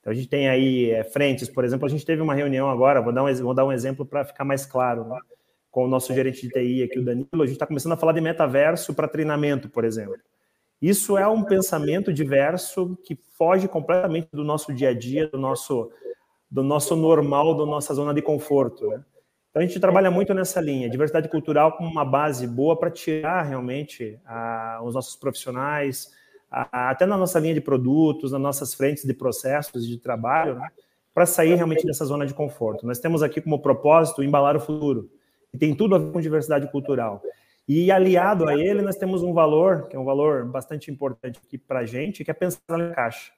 L: Então a gente tem aí é, frentes, por exemplo, a gente teve uma reunião agora, vou dar um, vou dar um exemplo para ficar mais claro, né? com o nosso gerente de TI aqui, o Danilo, a gente está começando a falar de metaverso para treinamento, por exemplo. Isso é um pensamento diverso que foge completamente do nosso dia a dia, do nosso, do nosso normal, da nossa zona de conforto. Né? Então a gente trabalha muito nessa linha, diversidade cultural como uma base boa para tirar realmente a, os nossos profissionais, a, até na nossa linha de produtos, nas nossas frentes de processos de trabalho, né? para sair realmente dessa zona de conforto. Nós temos aqui como propósito embalar o futuro, e tem tudo a ver com diversidade cultural. E aliado a ele, nós temos um valor, que é um valor bastante importante aqui para a gente, que é pensar além da caixa.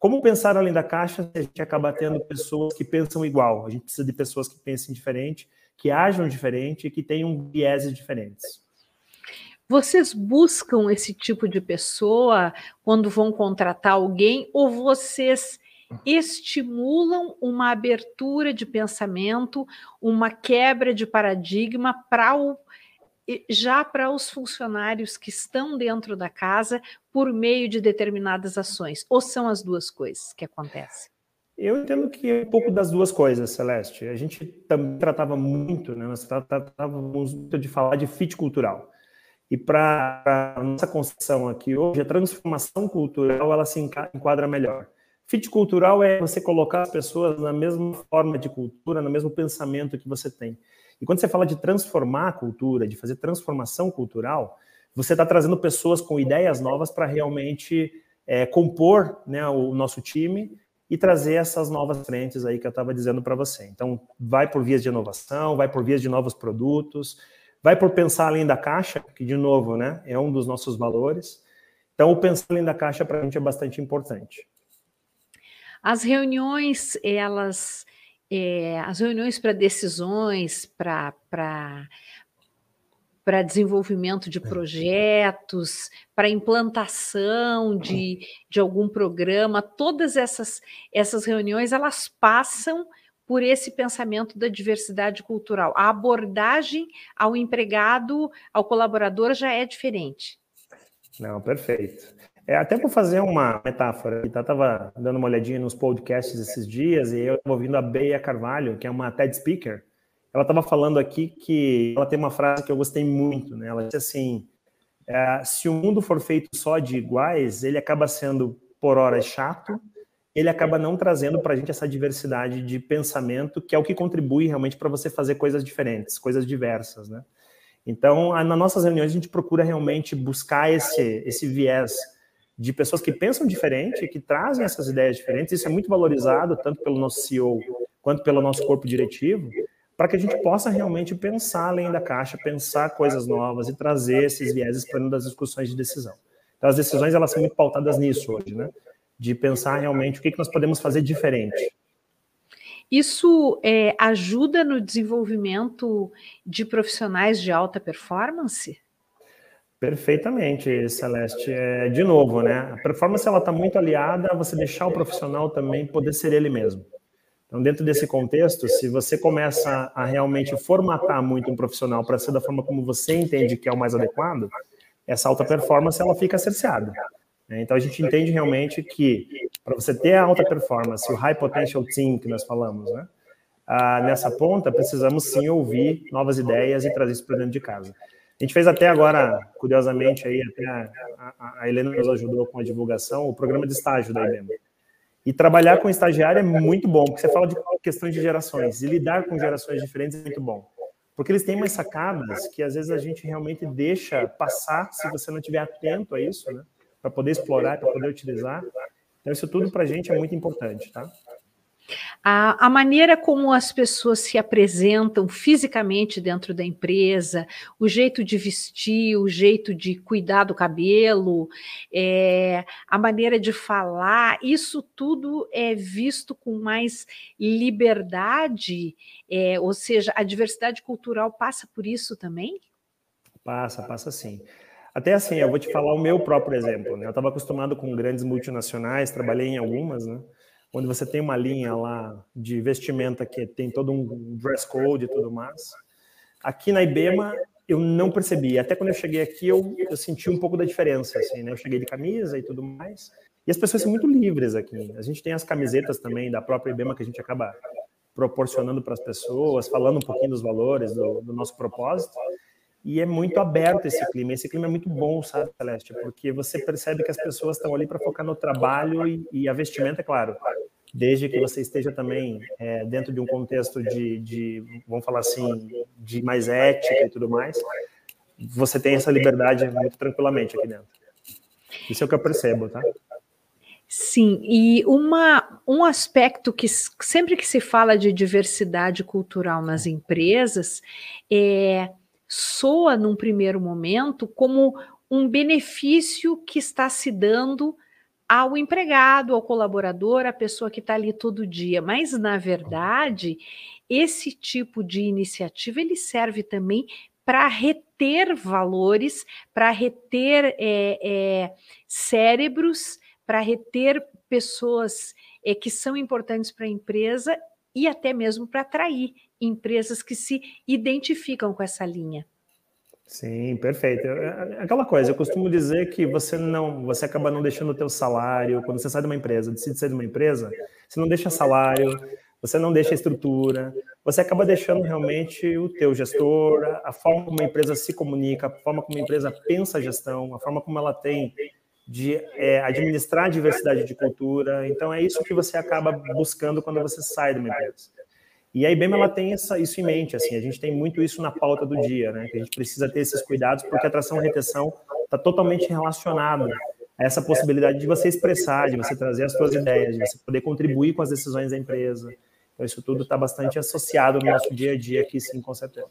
L: Como pensar além da caixa se a gente acaba tendo pessoas que pensam igual? A gente precisa de pessoas que pensem diferente, que ajam diferente e que tenham vieses diferentes.
J: Vocês buscam esse tipo de pessoa quando vão contratar alguém ou vocês estimulam uma abertura de pensamento, uma quebra de paradigma para o já para os funcionários que estão dentro da casa por meio de determinadas ações? Ou são as duas coisas que acontecem?
L: Eu entendo que é um pouco das duas coisas, Celeste. A gente também tratava muito, né? Nós tratávamos muito de falar de fit cultural. E para a nossa concepção aqui hoje, a transformação cultural ela se enquadra melhor. Fit cultural é você colocar as pessoas na mesma forma de cultura, no mesmo pensamento que você tem. E quando você fala de transformar a cultura, de fazer transformação cultural, você está trazendo pessoas com ideias novas para realmente é, compor né, o nosso time e trazer essas novas frentes aí que eu estava dizendo para você. Então, vai por vias de inovação, vai por vias de novos produtos, vai por pensar além da caixa, que, de novo, né, é um dos nossos valores. Então, o pensar além da caixa para a gente é bastante importante.
J: As reuniões, elas, é, as reuniões para decisões, para para desenvolvimento de projetos, para implantação de, de algum programa, todas essas, essas reuniões elas passam por esse pensamento da diversidade cultural. A abordagem ao empregado, ao colaborador já é diferente.
L: Não, perfeito. É, até para fazer uma metáfora, eu estava dando uma olhadinha nos podcasts esses dias e eu estava ouvindo a Beia Carvalho, que é uma TED Speaker, ela estava falando aqui que ela tem uma frase que eu gostei muito, né? Ela disse assim: é, se o mundo for feito só de iguais, ele acaba sendo por hora chato, ele acaba não trazendo para a gente essa diversidade de pensamento, que é o que contribui realmente para você fazer coisas diferentes, coisas diversas, né? Então, nas nossas reuniões a gente procura realmente buscar esse esse viés de pessoas que pensam diferente, que trazem essas ideias diferentes. Isso é muito valorizado tanto pelo nosso CEO quanto pelo nosso corpo diretivo para que a gente possa realmente pensar além da caixa, pensar coisas novas e trazer esses vieses para dentro das discussões de decisão. Então, as decisões elas são muito pautadas nisso hoje, né? De pensar realmente o que, que nós podemos fazer diferente.
J: Isso é, ajuda no desenvolvimento de profissionais de alta performance?
L: Perfeitamente, Celeste. É, de novo, né? A performance ela está muito aliada a você deixar o profissional também poder ser ele mesmo. Então, dentro desse contexto, se você começa a realmente formatar muito um profissional para ser da forma como você entende que é o mais adequado, essa alta performance ela fica cerceada. Né? Então, a gente entende realmente que para você ter a alta performance, o high potential team que nós falamos, né? Ah, nessa ponta, precisamos sim ouvir novas ideias e trazer isso para dentro de casa. A gente fez até agora, curiosamente, aí, até a, a, a Helena nos ajudou com a divulgação, o programa de estágio da IBM. E trabalhar com estagiário é muito bom, porque você fala de questões de gerações, e lidar com gerações diferentes é muito bom. Porque eles têm umas sacadas que às vezes a gente realmente deixa passar se você não estiver atento a isso, né? Para poder explorar, para poder utilizar. Então, isso tudo para a gente é muito importante, tá?
J: A, a, maneira como as pessoas se apresentam fisicamente dentro da empresa, o jeito de vestir, o jeito de cuidar do cabelo, é, a maneira de falar, isso tudo é visto com mais liberdade, é, ou seja, a diversidade cultural passa por isso também?
L: Passa, passa sim. Até assim, eu vou te falar o meu próprio exemplo. Né? Eu estava acostumado com grandes multinacionais, trabalhei em algumas, né? Onde você tem uma linha lá de vestimenta que tem todo um dress code e tudo mais. Aqui na IBEMA, eu não percebi. Até quando eu cheguei aqui, eu, eu senti um pouco da diferença. Assim, né? Eu cheguei de camisa e tudo mais. E as pessoas são muito livres aqui. A gente tem as camisetas também da própria IBEMA que a gente acaba proporcionando para as pessoas, falando um pouquinho dos valores, do, do, nosso propósito. E é muito aberto esse clima. Esse clima é muito bom, sabe, Celeste? Porque você percebe que as pessoas estão ali para focar no trabalho e, e a vestimenta, é claro, desde que você esteja também é, dentro de um contexto de, de, vamos falar assim, de mais ética e tudo mais, você tem essa liberdade muito tranquilamente aqui dentro. Isso é o que eu percebo, tá?
J: Sim, e uma, um aspecto que sempre que se fala de diversidade cultural nas empresas, é, soa num primeiro momento como um benefício que está se dando ao empregado, ao colaborador, à pessoa que está ali todo dia. Mas, na verdade, esse tipo de iniciativa ele serve também para reter valores, para reter é, é, cérebros, para reter pessoas é, que são importantes para a empresa e até mesmo para atrair empresas que se identificam com essa linha.
L: Sim, perfeito. É, é, aquela coisa, eu costumo dizer que você não, você acaba não deixando o teu salário, quando você sai de uma empresa, decide sair de uma empresa, você não deixa salário, você não deixa estrutura, você acaba deixando realmente o teu gestor, a forma como a empresa se comunica, a forma como a empresa pensa a gestão, a forma como ela tem de é, administrar a diversidade de cultura. Então é isso que você acaba buscando quando você sai de uma empresa. E a IBM ela tem essa, isso em mente, assim, a gente tem muito isso na pauta do dia, né? Que a gente precisa ter esses cuidados porque a atração e retenção está totalmente relacionado a essa possibilidade de você expressar, de você trazer as suas ideias, de você poder contribuir com as decisões da empresa. Então isso tudo está bastante associado no nosso dia a dia aqui, sim, com certeza.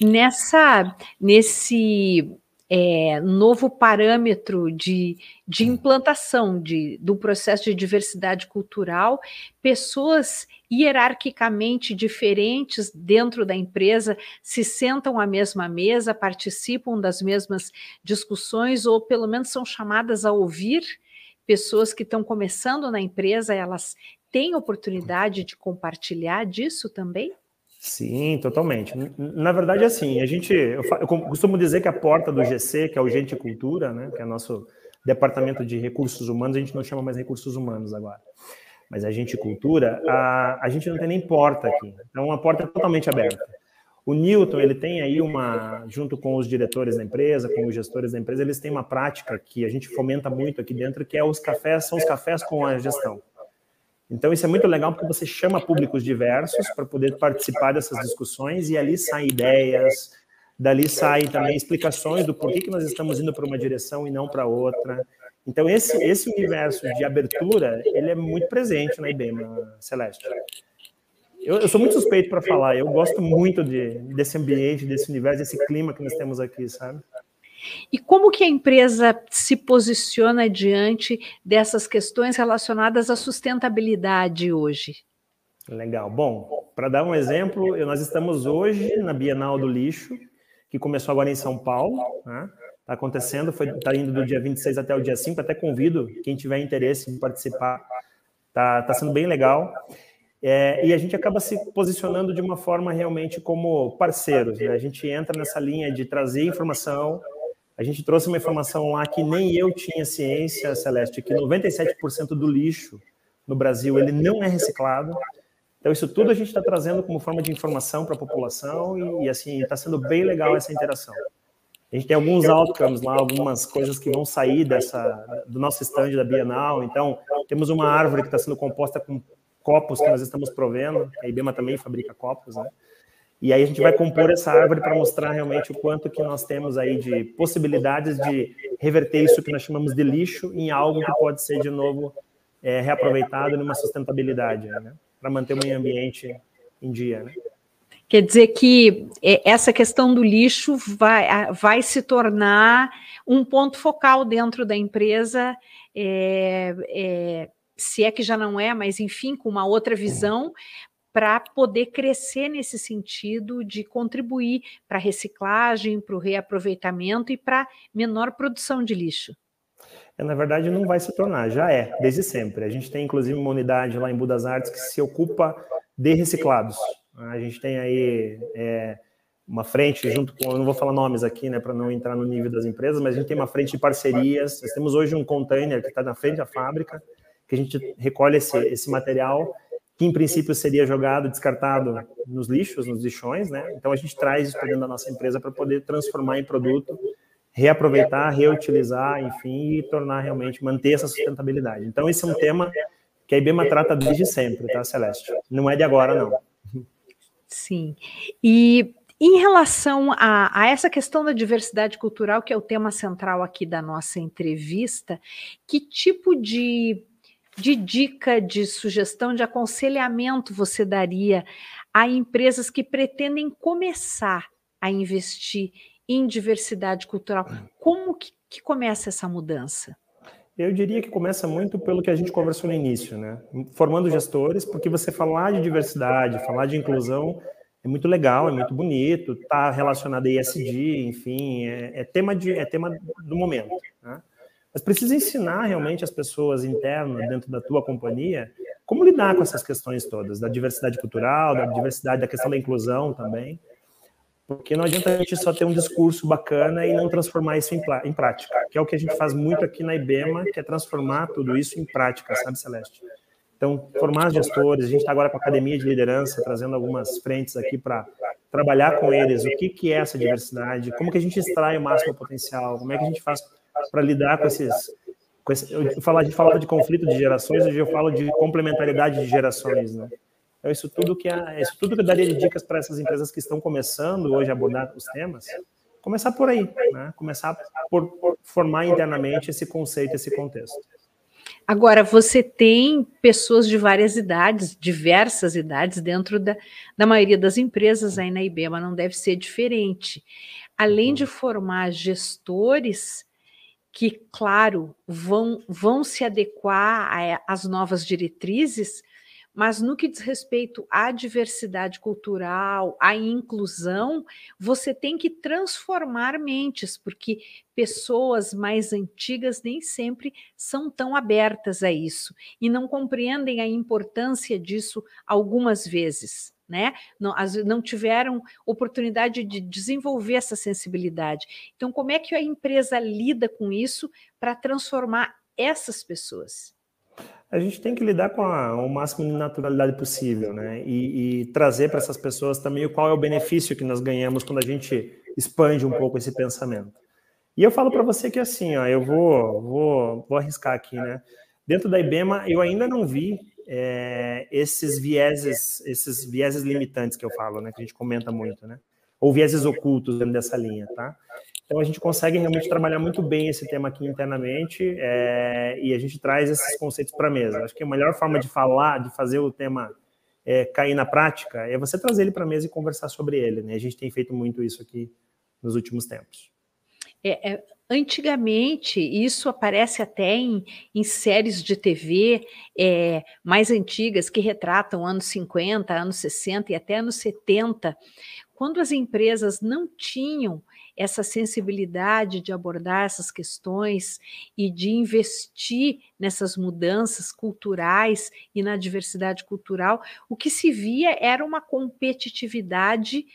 J: Nessa, nesse é, novo parâmetro de, de implantação de, do processo de diversidade cultural, pessoas hierarquicamente diferentes dentro da empresa se sentam à mesma mesa, participam das mesmas discussões, ou pelo menos são chamadas a ouvir pessoas que estão começando na empresa, elas têm oportunidade de compartilhar disso também?
L: Sim, totalmente. Na verdade, assim, a gente, eu, costumo dizer que a porta do GC, que é o Gente Cultura, né, que é nosso departamento de recursos humanos, a gente não chama mais recursos humanos agora, mas a Gente Cultura, a, a gente não tem nem porta aqui, então uma porta é totalmente aberta. O Newton, ele tem aí uma, junto com os diretores da empresa, com os gestores da empresa, eles têm uma prática que a gente fomenta muito aqui dentro, que é os cafés, são os cafés com a gestão. Então, isso é muito legal porque você chama públicos diversos para poder participar dessas discussões e ali saem ideias, dali saem também explicações do porquê que nós estamos indo para uma direção e não para outra. Então, esse, esse universo de abertura, ele é muito presente na IBEMA, Celeste. Eu, eu sou muito suspeito para falar, eu gosto muito de, desse ambiente, desse universo, desse clima que nós temos aqui, sabe?
J: E como que a empresa se posiciona diante dessas questões relacionadas à sustentabilidade hoje?
L: Legal. Bom, para dar um exemplo, nós estamos hoje na Bienal do Lixo, que começou agora em São Paulo, né? Está acontecendo, está indo do dia 26 até o dia 5, até convido quem tiver interesse em participar. Está tá sendo bem legal. É, e a gente acaba se posicionando de uma forma realmente como parceiros. Né? A gente entra nessa linha de trazer informação, a gente trouxe uma informação lá que nem eu tinha ciência, Celeste, que 97% do lixo no Brasil ele não é reciclado. Então isso tudo a gente está trazendo como forma de informação para a população e, assim está sendo bem legal essa interação. A gente tem alguns outcomes lá, algumas coisas que vão sair dessa do nosso stand da Bienal. Então temos uma árvore que está sendo composta com copos que nós estamos provendo. A IBEMA também fabrica copos, né? E aí a gente vai compor essa árvore para mostrar realmente o quanto que nós temos aí de possibilidades de reverter isso que nós chamamos de lixo em algo que pode ser de novo é, reaproveitado numa sustentabilidade, né? para manter o meio ambiente em dia. Né?
J: Quer dizer que é, essa questão do lixo vai, vai se tornar um ponto focal dentro da empresa, é, é, se é que já não é, mas enfim, com uma outra visão, para poder crescer nesse sentido de contribuir para a reciclagem, para o reaproveitamento e para menor produção de lixo.
L: É, na verdade, não vai se tornar, já é, desde sempre. A gente tem, inclusive, uma unidade lá em Budas Artes que se ocupa de reciclados. A gente tem aí é, uma frente junto com, eu não vou falar nomes aqui, né, para não entrar no nível das empresas, mas a gente tem uma frente de parcerias. Nós temos hoje um container que está na frente da fábrica, que a gente recolhe esse, esse material, que em princípio seria jogado, descartado nos lixos, nos lixões, né? Então a gente traz isso para dentro da nossa empresa para poder transformar em produto, reaproveitar, reutilizar, enfim, e tornar realmente, manter essa sustentabilidade. Então esse é um tema que a IBEMA trata desde sempre, tá, Celeste? Não é de agora, não.
J: Sim. E em relação a, a, essa questão da diversidade cultural, que é o tema central aqui da nossa entrevista, que tipo de, de dica, de sugestão, de aconselhamento você daria a empresas que pretendem começar a investir em diversidade cultural? Como que, que começa essa mudança?
L: Eu diria que começa muito pelo que a gente conversou no início, né? Formando gestores, porque você falar de diversidade, falar de inclusão é muito legal, é muito bonito, está relacionado a ESG, enfim, é, é, tema de, é tema do momento. Né? Mas precisa ensinar realmente as pessoas internas dentro da tua companhia como lidar com essas questões todas, da diversidade cultural, da diversidade, da questão da inclusão também, porque não adianta a gente só ter um discurso bacana e não transformar isso em, em prática, que é o que a gente faz muito aqui na IBEMA, que é transformar tudo isso em prática, sabe, Celeste? Então, formar gestores, a gente está agora com a academia de liderança, trazendo algumas frentes aqui para trabalhar com eles, o que, que é essa diversidade, como que a gente extrai o máximo potencial, como é que a gente faz para lidar com esses... Com esse, eu falar, a gente falava de conflito de gerações, hoje eu falo de complementaridade de gerações, né? Então, isso tudo que, é, isso tudo que eu daria de dicas para essas empresas que estão começando hoje a abordar os temas, começar por aí, né? Começar por, por formar internamente esse conceito, esse contexto.
J: Agora, você tem pessoas de várias idades, diversas idades, dentro da, da maioria das empresas aí na IBEMA, não deve ser diferente. Além de uhum. formar gestores que, claro, vão, vão se adequar às novas diretrizes, mas no que diz respeito à diversidade cultural, à inclusão, você tem que transformar mentes, porque pessoas mais antigas nem sempre são tão abertas a isso e não compreendem a importância disso algumas vezes. Né? Não, as, não tiveram oportunidade de desenvolver essa sensibilidade. Então, como é que a empresa lida com isso para transformar essas pessoas?
L: a gente tem que lidar com a, o máximo de naturalidade possível, né? E, e trazer para essas pessoas também qual é o benefício que nós ganhamos quando a gente expande um pouco esse pensamento. E eu falo para você que assim, ó, eu vou, vou, vou arriscar aqui, né? Dentro da IBEMA, eu ainda não vi é, esses vieses, esses vieses limitantes que eu falo, né? Que a gente comenta muito, né? Ou vieses ocultos dentro dessa linha, tá? Então a gente consegue realmente trabalhar muito bem esse tema aqui internamente é, e a gente traz esses conceitos para a mesa. Acho que a melhor forma de falar, de fazer o tema é, cair na prática, é você trazer ele para a mesa e conversar sobre ele. Né? A gente tem feito muito isso aqui nos últimos tempos.
J: É, é, antigamente, isso aparece até em, em séries de TV é, mais antigas que retratam anos 50, anos 60 e até anos 70, quando as empresas não tinham essa sensibilidade de abordar essas questões e de investir nessas mudanças culturais e na diversidade cultural, o que se via era uma competitividade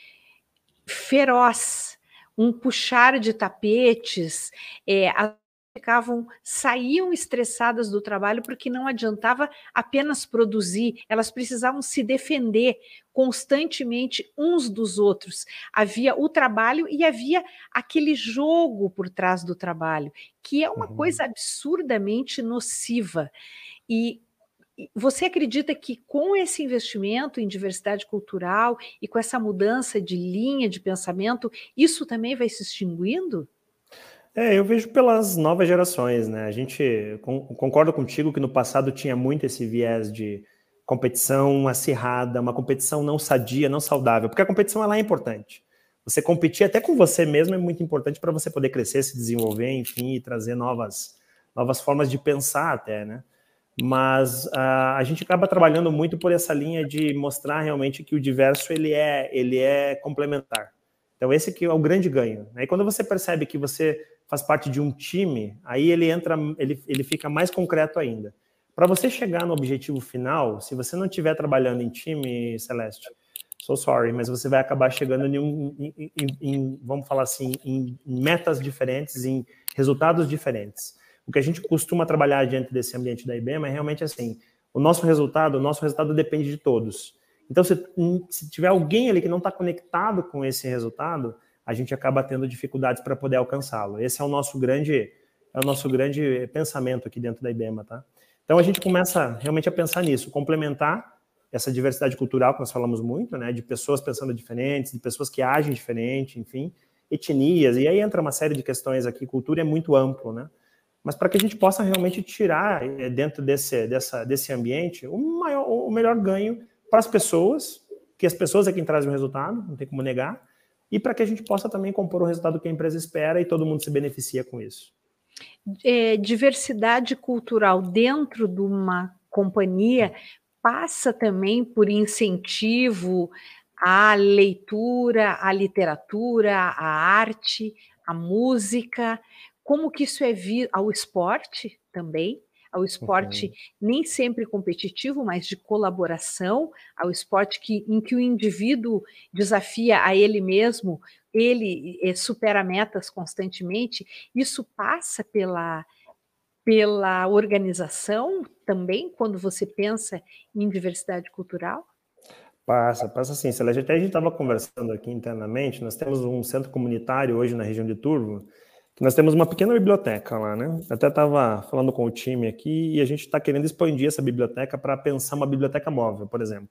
J: feroz, um puxar de tapetes, é, ficavam, saíam estressadas do trabalho porque não adiantava apenas produzir, elas precisavam se defender constantemente uns dos outros. Havia o trabalho e havia aquele jogo por trás do trabalho, que é uma uhum. coisa absurdamente nociva. E você acredita que com esse investimento em diversidade cultural e com essa mudança de linha de pensamento, isso também vai se extinguindo?
L: É, eu vejo pelas novas gerações, né? A gente concorda contigo que no passado tinha muito esse viés de competição acirrada, uma competição não sadia, não saudável, porque a competição ela é importante. Você competir até com você mesmo é muito importante para você poder crescer, se desenvolver, enfim, e trazer novas, novas formas de pensar até, né? Mas uh, a gente acaba trabalhando muito por essa linha de mostrar realmente que o diverso ele é, ele é complementar. Então esse que é o grande ganho. Né? E quando você percebe que você faz parte de um time, aí ele entra, ele, ele fica mais concreto ainda. Para você chegar no objetivo final, se você não estiver trabalhando em time, Celeste, se so sorry, mas você vai acabar chegando em, um, em, em, em vamos falar assim, em metas diferentes, em resultados diferentes. O que a gente costuma trabalhar diante desse ambiente da IBM é realmente assim, o nosso resultado, o nosso resultado depende de todos. Então, se, se tiver alguém ali que não está conectado com esse resultado, a gente acaba tendo dificuldades para poder alcançá-lo. Esse é o nosso grande é o nosso grande pensamento aqui dentro da IBEMA, tá? Então a gente começa realmente a pensar nisso, complementar essa diversidade cultural que nós falamos muito, né, de pessoas pensando diferentes, de pessoas que agem diferente, enfim, etnias, e aí entra uma série de questões aqui, cultura é muito amplo, né? Mas para que a gente possa realmente tirar eh, dentro desse, dessa, desse ambiente o, maior, o melhor ganho para as pessoas, que as pessoas é quem traz o resultado, não tem como negar, e para que a gente possa também compor o resultado que a empresa espera e todo mundo se beneficia com isso.
J: É, diversidade cultural dentro de uma companhia passa também por incentivo à leitura, à literatura, à arte, à música, como que isso é visto ao esporte também, ao esporte uhum. nem sempre competitivo, mas de colaboração, ao esporte que, em que o indivíduo desafia a ele mesmo, ele é, supera metas constantemente, isso passa pela, pela organização também, quando você pensa em diversidade cultural?
L: Passa, passa sim. Até a gente estava conversando aqui internamente, nós temos um centro comunitário hoje na região de Turvo, nós temos uma pequena biblioteca lá, né? Até estava falando com o time aqui e a gente está querendo expandir essa biblioteca para pensar uma biblioteca móvel, por exemplo.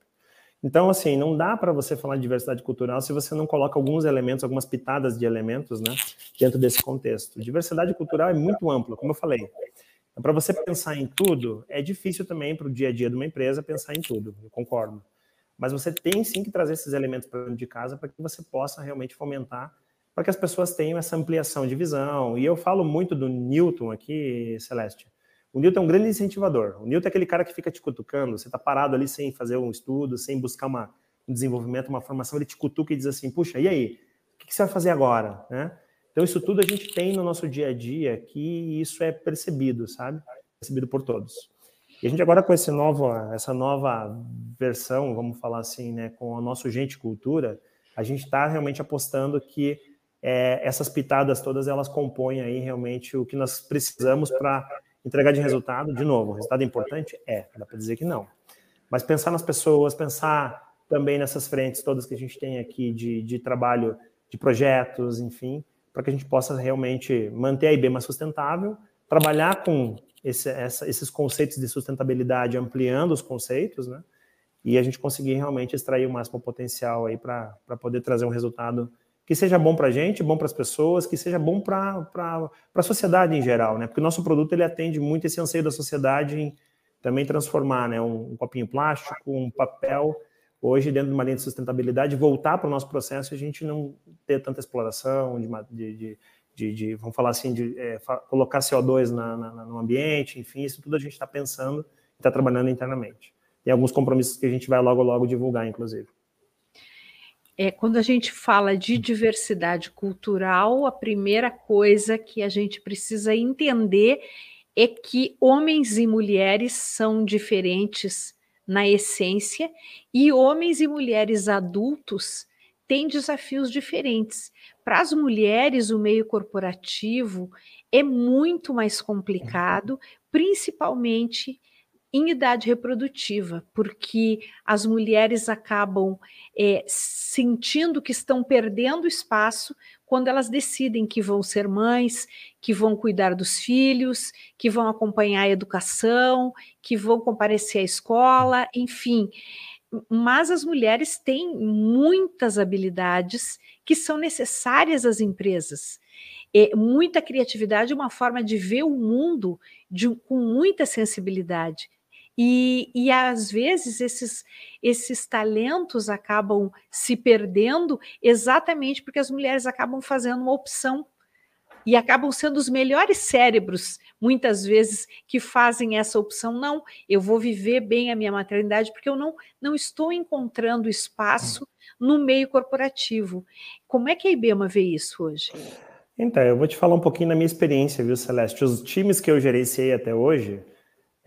L: Então, assim, não dá para você falar de diversidade cultural se você não coloca alguns elementos, algumas pitadas de elementos, né, dentro desse contexto. Diversidade cultural é muito ampla, como eu falei. Então, para você pensar em tudo, é difícil também para o dia a dia de uma empresa pensar em tudo, eu concordo. Mas você tem sim que trazer esses elementos para dentro de casa para que você possa realmente fomentar para que as pessoas tenham essa ampliação de visão. E eu falo muito do Newton aqui, Celeste. O Newton é um grande incentivador. O Newton é aquele cara que fica te cutucando, você está parado ali sem fazer um estudo, sem buscar uma, um desenvolvimento, uma formação, ele te cutuca e diz assim, puxa, e aí? O que você vai fazer agora? Né? Então, isso tudo a gente tem no nosso dia a dia que isso é percebido, sabe? Percebido por todos. E a gente agora com esse novo, essa nova versão, vamos falar assim, né, com o nosso Gente Cultura, a gente está realmente apostando que é, essas pitadas todas elas compõem aí realmente o que nós precisamos para entregar de resultado. De novo, resultado importante? É, dá para dizer que não. Mas pensar nas pessoas, pensar também nessas frentes todas que a gente tem aqui de, de trabalho, de projetos, enfim, para que a gente possa realmente manter a IBEMA sustentável, trabalhar com esse, essa, esses conceitos de sustentabilidade, ampliando os conceitos, né? E a gente conseguir realmente extrair o máximo potencial aí para poder trazer um resultado que seja bom para a gente, bom para as pessoas, que seja bom para a sociedade em geral, né? Porque o nosso produto ele atende muito esse anseio da sociedade em também transformar, né? Um, um copinho plástico, um papel, hoje dentro de uma linha de sustentabilidade, voltar para o nosso processo e a gente não ter tanta exploração de, de, de, de vamos falar assim, de é, colocar CO2 na, na, no ambiente, enfim, isso tudo a gente está pensando e está trabalhando internamente. Tem alguns compromissos que a gente vai logo, logo divulgar, inclusive
J: é, quando a gente fala de diversidade cultural, a primeira coisa que a gente precisa entender é que homens e mulheres são diferentes na essência e homens e mulheres adultos têm desafios diferentes. Para as mulheres, o meio corporativo é muito mais complicado, principalmente em idade reprodutiva, porque as mulheres acabam é, sentindo que estão perdendo espaço quando elas decidem que vão ser mães, que vão cuidar dos filhos, que vão acompanhar a educação, que vão comparecer à escola, enfim. Mas as mulheres têm muitas habilidades que são necessárias às empresas. É, muita criatividade, uma forma de ver o mundo de, com muita sensibilidade. E, e às vezes esses, esses talentos acabam se perdendo exatamente porque as mulheres acabam fazendo uma opção e acabam sendo os melhores cérebros, muitas vezes, que fazem essa opção. Não, eu vou viver bem a minha maternidade porque eu não, não estou encontrando espaço no meio corporativo. Como é que a IBEMA vê isso hoje?
L: Então, eu vou te falar um pouquinho da minha experiência, viu, Celeste? Os times que eu gerenciei até hoje,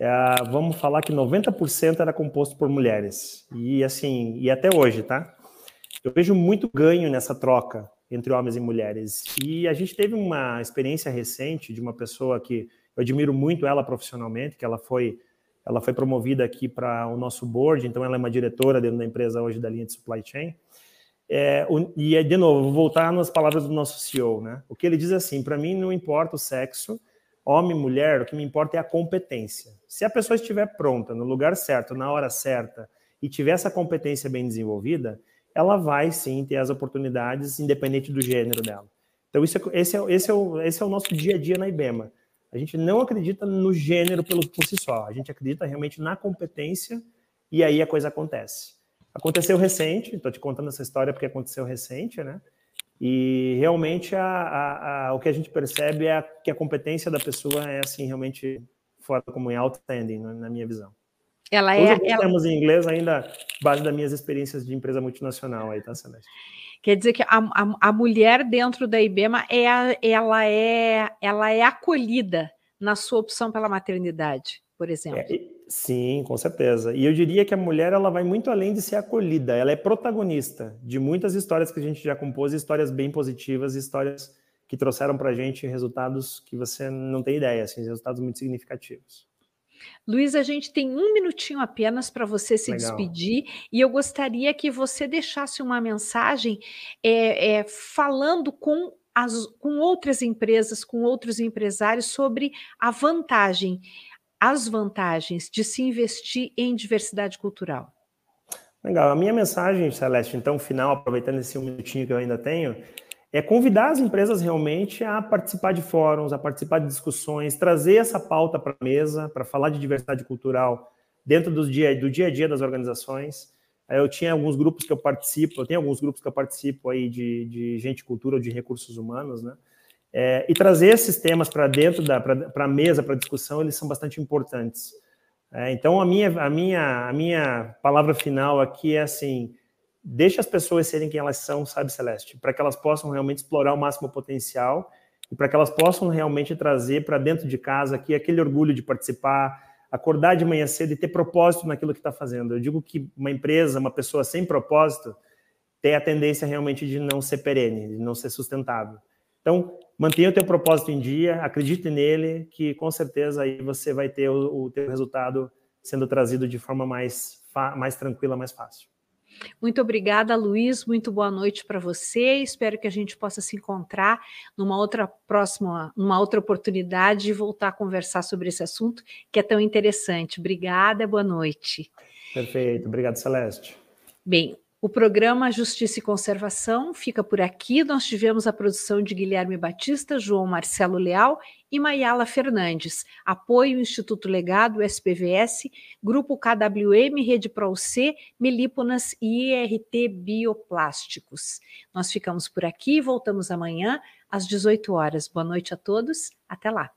L: é, vamos falar que 90% era composto por mulheres. E assim, e até hoje, tá? Eu vejo muito ganho nessa troca entre homens e mulheres. E a gente teve uma experiência recente de uma pessoa que eu admiro muito ela profissionalmente, que ela foi ela foi promovida aqui para o nosso board, então ela é uma diretora dentro da empresa hoje da linha de supply chain. É, e, de novo, vou voltar nas palavras do nosso CEO, né? O que ele diz é assim: para mim não importa o sexo, homem, mulher, o que me importa é a competência. Se a pessoa estiver pronta, no lugar certo, na hora certa, e tiver essa competência bem desenvolvida, ela vai sim ter as oportunidades, independente do gênero dela. Então, isso é, esse, é, esse, é o, esse é o nosso dia a dia na IBEMA. A gente não acredita no gênero pelo, por si só, a gente acredita realmente na competência e aí a coisa acontece. Aconteceu recente, estou te contando essa história porque aconteceu recente, né? E realmente a, a, a, o que a gente percebe é que a competência da pessoa é assim realmente fora como em outstanding, na, na minha visão.
J: Ela é. Ela...
L: em inglês ainda base das minhas experiências de empresa multinacional aí, tá, Celeste?
J: Quer dizer que a, a, a mulher dentro da IBEMA é, ela, é, ela é acolhida na sua opção pela maternidade, por exemplo. É,
L: sim, com certeza. E eu diria que a mulher ela vai muito além de ser acolhida, ela é protagonista de muitas histórias que a gente já compôs, histórias bem positivas, histórias que trouxeram para a gente resultados que você não tem ideia, assim, resultados muito significativos.
J: Luiz, a gente tem um minutinho apenas para você se Legal. despedir e eu gostaria que você deixasse uma mensagem é, é, falando com, as, com outras empresas, com outros empresários sobre a vantagem, as vantagens de se investir em diversidade cultural.
L: Legal. A minha mensagem, Celeste, então, final, aproveitando esse minutinho que eu ainda tenho, é convidar as empresas realmente a participar de fóruns, a participar de discussões, trazer essa pauta para a mesa, para falar de diversidade cultural dentro do dia, do dia a dia das organizações. Eu tinha alguns grupos que eu participo, eu tenho alguns grupos que eu participo aí de, de gente, cultura ou de recursos humanos, né? É, e trazer esses temas para dentro da para a mesa, para discussão, eles são bastante importantes. É, então, a minha, a, minha, a minha palavra final aqui é assim: deixa as pessoas serem quem elas são, sabe, Celeste? Para que elas possam realmente explorar o máximo potencial e para que elas possam realmente trazer para dentro de casa aqui aquele orgulho de participar, acordar de manhã cedo e ter propósito naquilo que está fazendo. Eu digo que uma empresa, uma pessoa sem propósito, tem a tendência realmente de não ser perene, de não ser sustentável. Então, mantenha o teu propósito em dia, acredite nele, que com certeza aí você vai ter o, o teu resultado sendo trazido de forma mais, mais tranquila, mais fácil.
J: Muito obrigada, Luiz. Muito boa noite para você. Espero que a gente possa se encontrar numa outra próxima, numa outra oportunidade e voltar a conversar sobre esse assunto que é tão interessante. Obrigada, boa noite.
L: Perfeito. Obrigado, Celeste.
J: Bem, o programa Justiça e Conservação fica por aqui. Nós tivemos a produção de Guilherme Batista, João Marcelo Leal e Maiala Fernandes. Apoio Instituto Legado, SPVS, Grupo KWM, Rede ProC, Melíponas e IRT Bioplásticos. Nós ficamos por aqui voltamos amanhã às 18 horas. Boa noite a todos. Até lá.